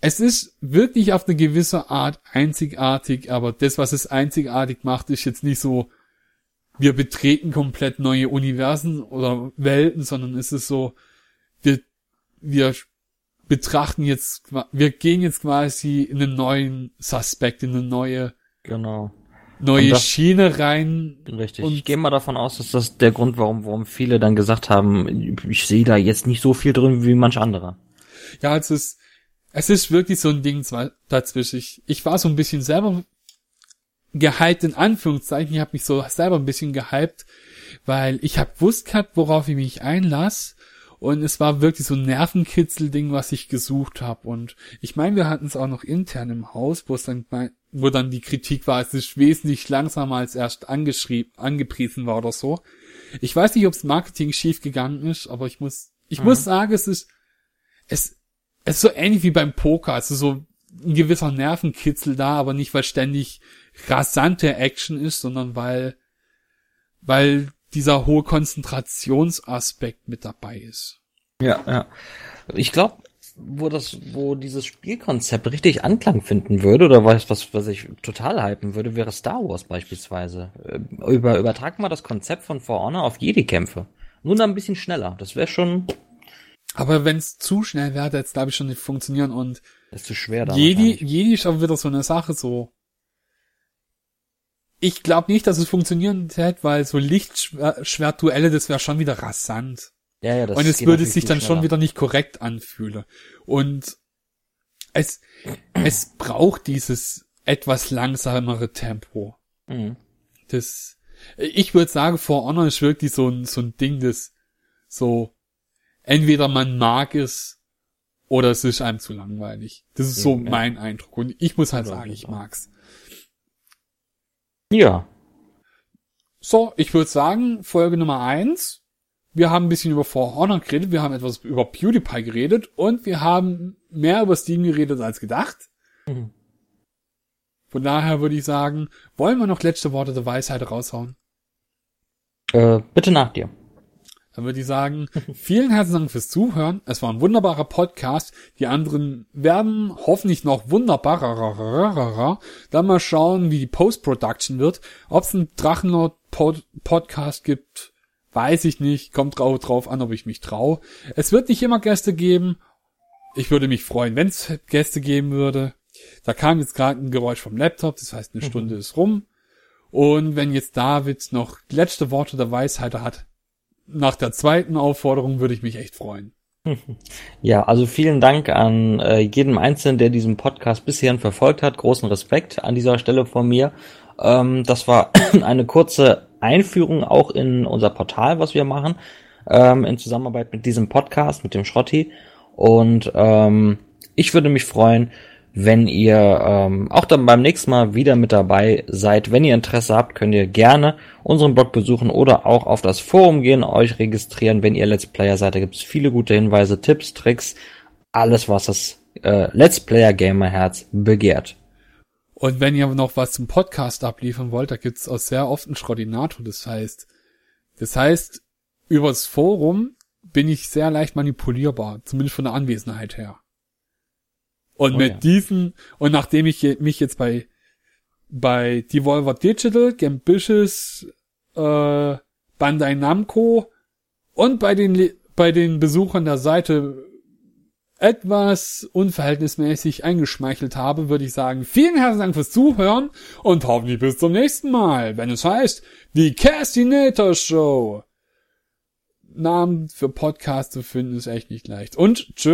es ist wirklich auf eine gewisse Art einzigartig, aber das, was es einzigartig macht, ist jetzt nicht so, wir betreten komplett neue Universen oder Welten, sondern es ist so, wir, wir betrachten jetzt, wir gehen jetzt quasi in einen neuen Suspekt, in eine neue, genau. neue das, Schiene rein. Richtig. Und ich gehe mal davon aus, dass das der Grund, warum, warum viele dann gesagt haben, ich sehe da jetzt nicht so viel drin wie manch anderer. Ja, es ist, es ist wirklich so ein Ding dazwischen. Ich, ich war so ein bisschen selber gehypt, in Anführungszeichen. Ich habe mich so selber ein bisschen gehypt, weil ich habe gewusst gehabt, worauf ich mich einlass. Und es war wirklich so ein Nervenkitzel-Ding, was ich gesucht habe. Und ich meine, wir hatten es auch noch intern im Haus, wo es dann, wo dann die Kritik war, es ist wesentlich langsamer als erst angeschrieben, angepriesen war oder so. Ich weiß nicht, ob das Marketing schief gegangen ist, aber ich muss, ich mhm. muss sagen, es ist, es, es ist so ähnlich wie beim Poker, also so ein gewisser Nervenkitzel da, aber nicht, weil ständig rasante Action ist, sondern weil, weil dieser hohe Konzentrationsaspekt mit dabei ist. Ja, ja. Ich glaube, wo das, wo dieses Spielkonzept richtig Anklang finden würde, oder was, was, was ich total hypen würde, wäre Star Wars beispielsweise. Äh, über, übertrag mal das Konzept von For Honor auf Jedi-Kämpfe. Nur dann ein bisschen schneller. Das wäre schon aber wenn es zu schnell wäre, jetzt glaube ich schon nicht funktionieren und das ist zu schwer da. Jedi, Jedi ist aber wieder so eine Sache so. Ich glaube nicht, dass es funktionieren hätte, weil so Lichtschwertduelle, das wäre schon wieder rasant. Ja, ja, das Und es würde sich dann schneller. schon wieder nicht korrekt anfühlen. Und es, es braucht dieses etwas langsamere Tempo. Mhm. Das, ich würde sagen, For Honor ist wirklich so ein, so ein Ding, das so entweder man mag es oder es ist einem zu langweilig. Das ist so ja. mein Eindruck. Und ich muss halt sagen, ich mag's. Ja. So, ich würde sagen, Folge Nummer eins. Wir haben ein bisschen über For Honor geredet, wir haben etwas über PewDiePie geredet und wir haben mehr über Steam geredet als gedacht. Mhm. Von daher würde ich sagen, wollen wir noch letzte Worte der Weisheit raushauen? Äh, bitte nach dir. Dann würde ich sagen, vielen herzlichen Dank fürs Zuhören. Es war ein wunderbarer Podcast. Die anderen werden hoffentlich noch wunderbarer. Dann mal schauen, wie die Post-Production wird. Ob es einen Drachenlord-Podcast gibt, weiß ich nicht. Kommt drauf an, ob ich mich traue. Es wird nicht immer Gäste geben. Ich würde mich freuen, wenn es Gäste geben würde. Da kam jetzt gerade ein Geräusch vom Laptop, das heißt, eine Stunde ist rum. Und wenn jetzt David noch letzte Worte der Weisheit hat, nach der zweiten Aufforderung würde ich mich echt freuen. Ja, also vielen Dank an äh, jedem Einzelnen, der diesen Podcast bisher verfolgt hat. Großen Respekt an dieser Stelle von mir. Ähm, das war eine kurze Einführung auch in unser Portal, was wir machen, ähm, in Zusammenarbeit mit diesem Podcast, mit dem Schrotti. Und ähm, ich würde mich freuen, wenn ihr ähm, auch dann beim nächsten Mal wieder mit dabei seid. Wenn ihr Interesse habt, könnt ihr gerne unseren Blog besuchen oder auch auf das Forum gehen, euch registrieren. Wenn ihr Let's Player seid, da gibt es viele gute Hinweise, Tipps, Tricks, alles, was das äh, Let's Player Gamer Herz begehrt. Und wenn ihr noch was zum Podcast abliefern wollt, da gibt's auch sehr oft einen Schrodinator. Das heißt, das heißt, übers Forum bin ich sehr leicht manipulierbar, zumindest von der Anwesenheit her. Und oh, mit ja. diesen, und nachdem ich mich jetzt bei, bei Devolver Digital, Gambitious, äh, Bandai Namco und bei den, bei den Besuchern der Seite etwas unverhältnismäßig eingeschmeichelt habe, würde ich sagen, vielen herzlichen Dank fürs Zuhören und hoffentlich bis zum nächsten Mal, wenn es heißt, die Castinator Show. Namen für Podcast zu finden ist echt nicht leicht. Und tschüss.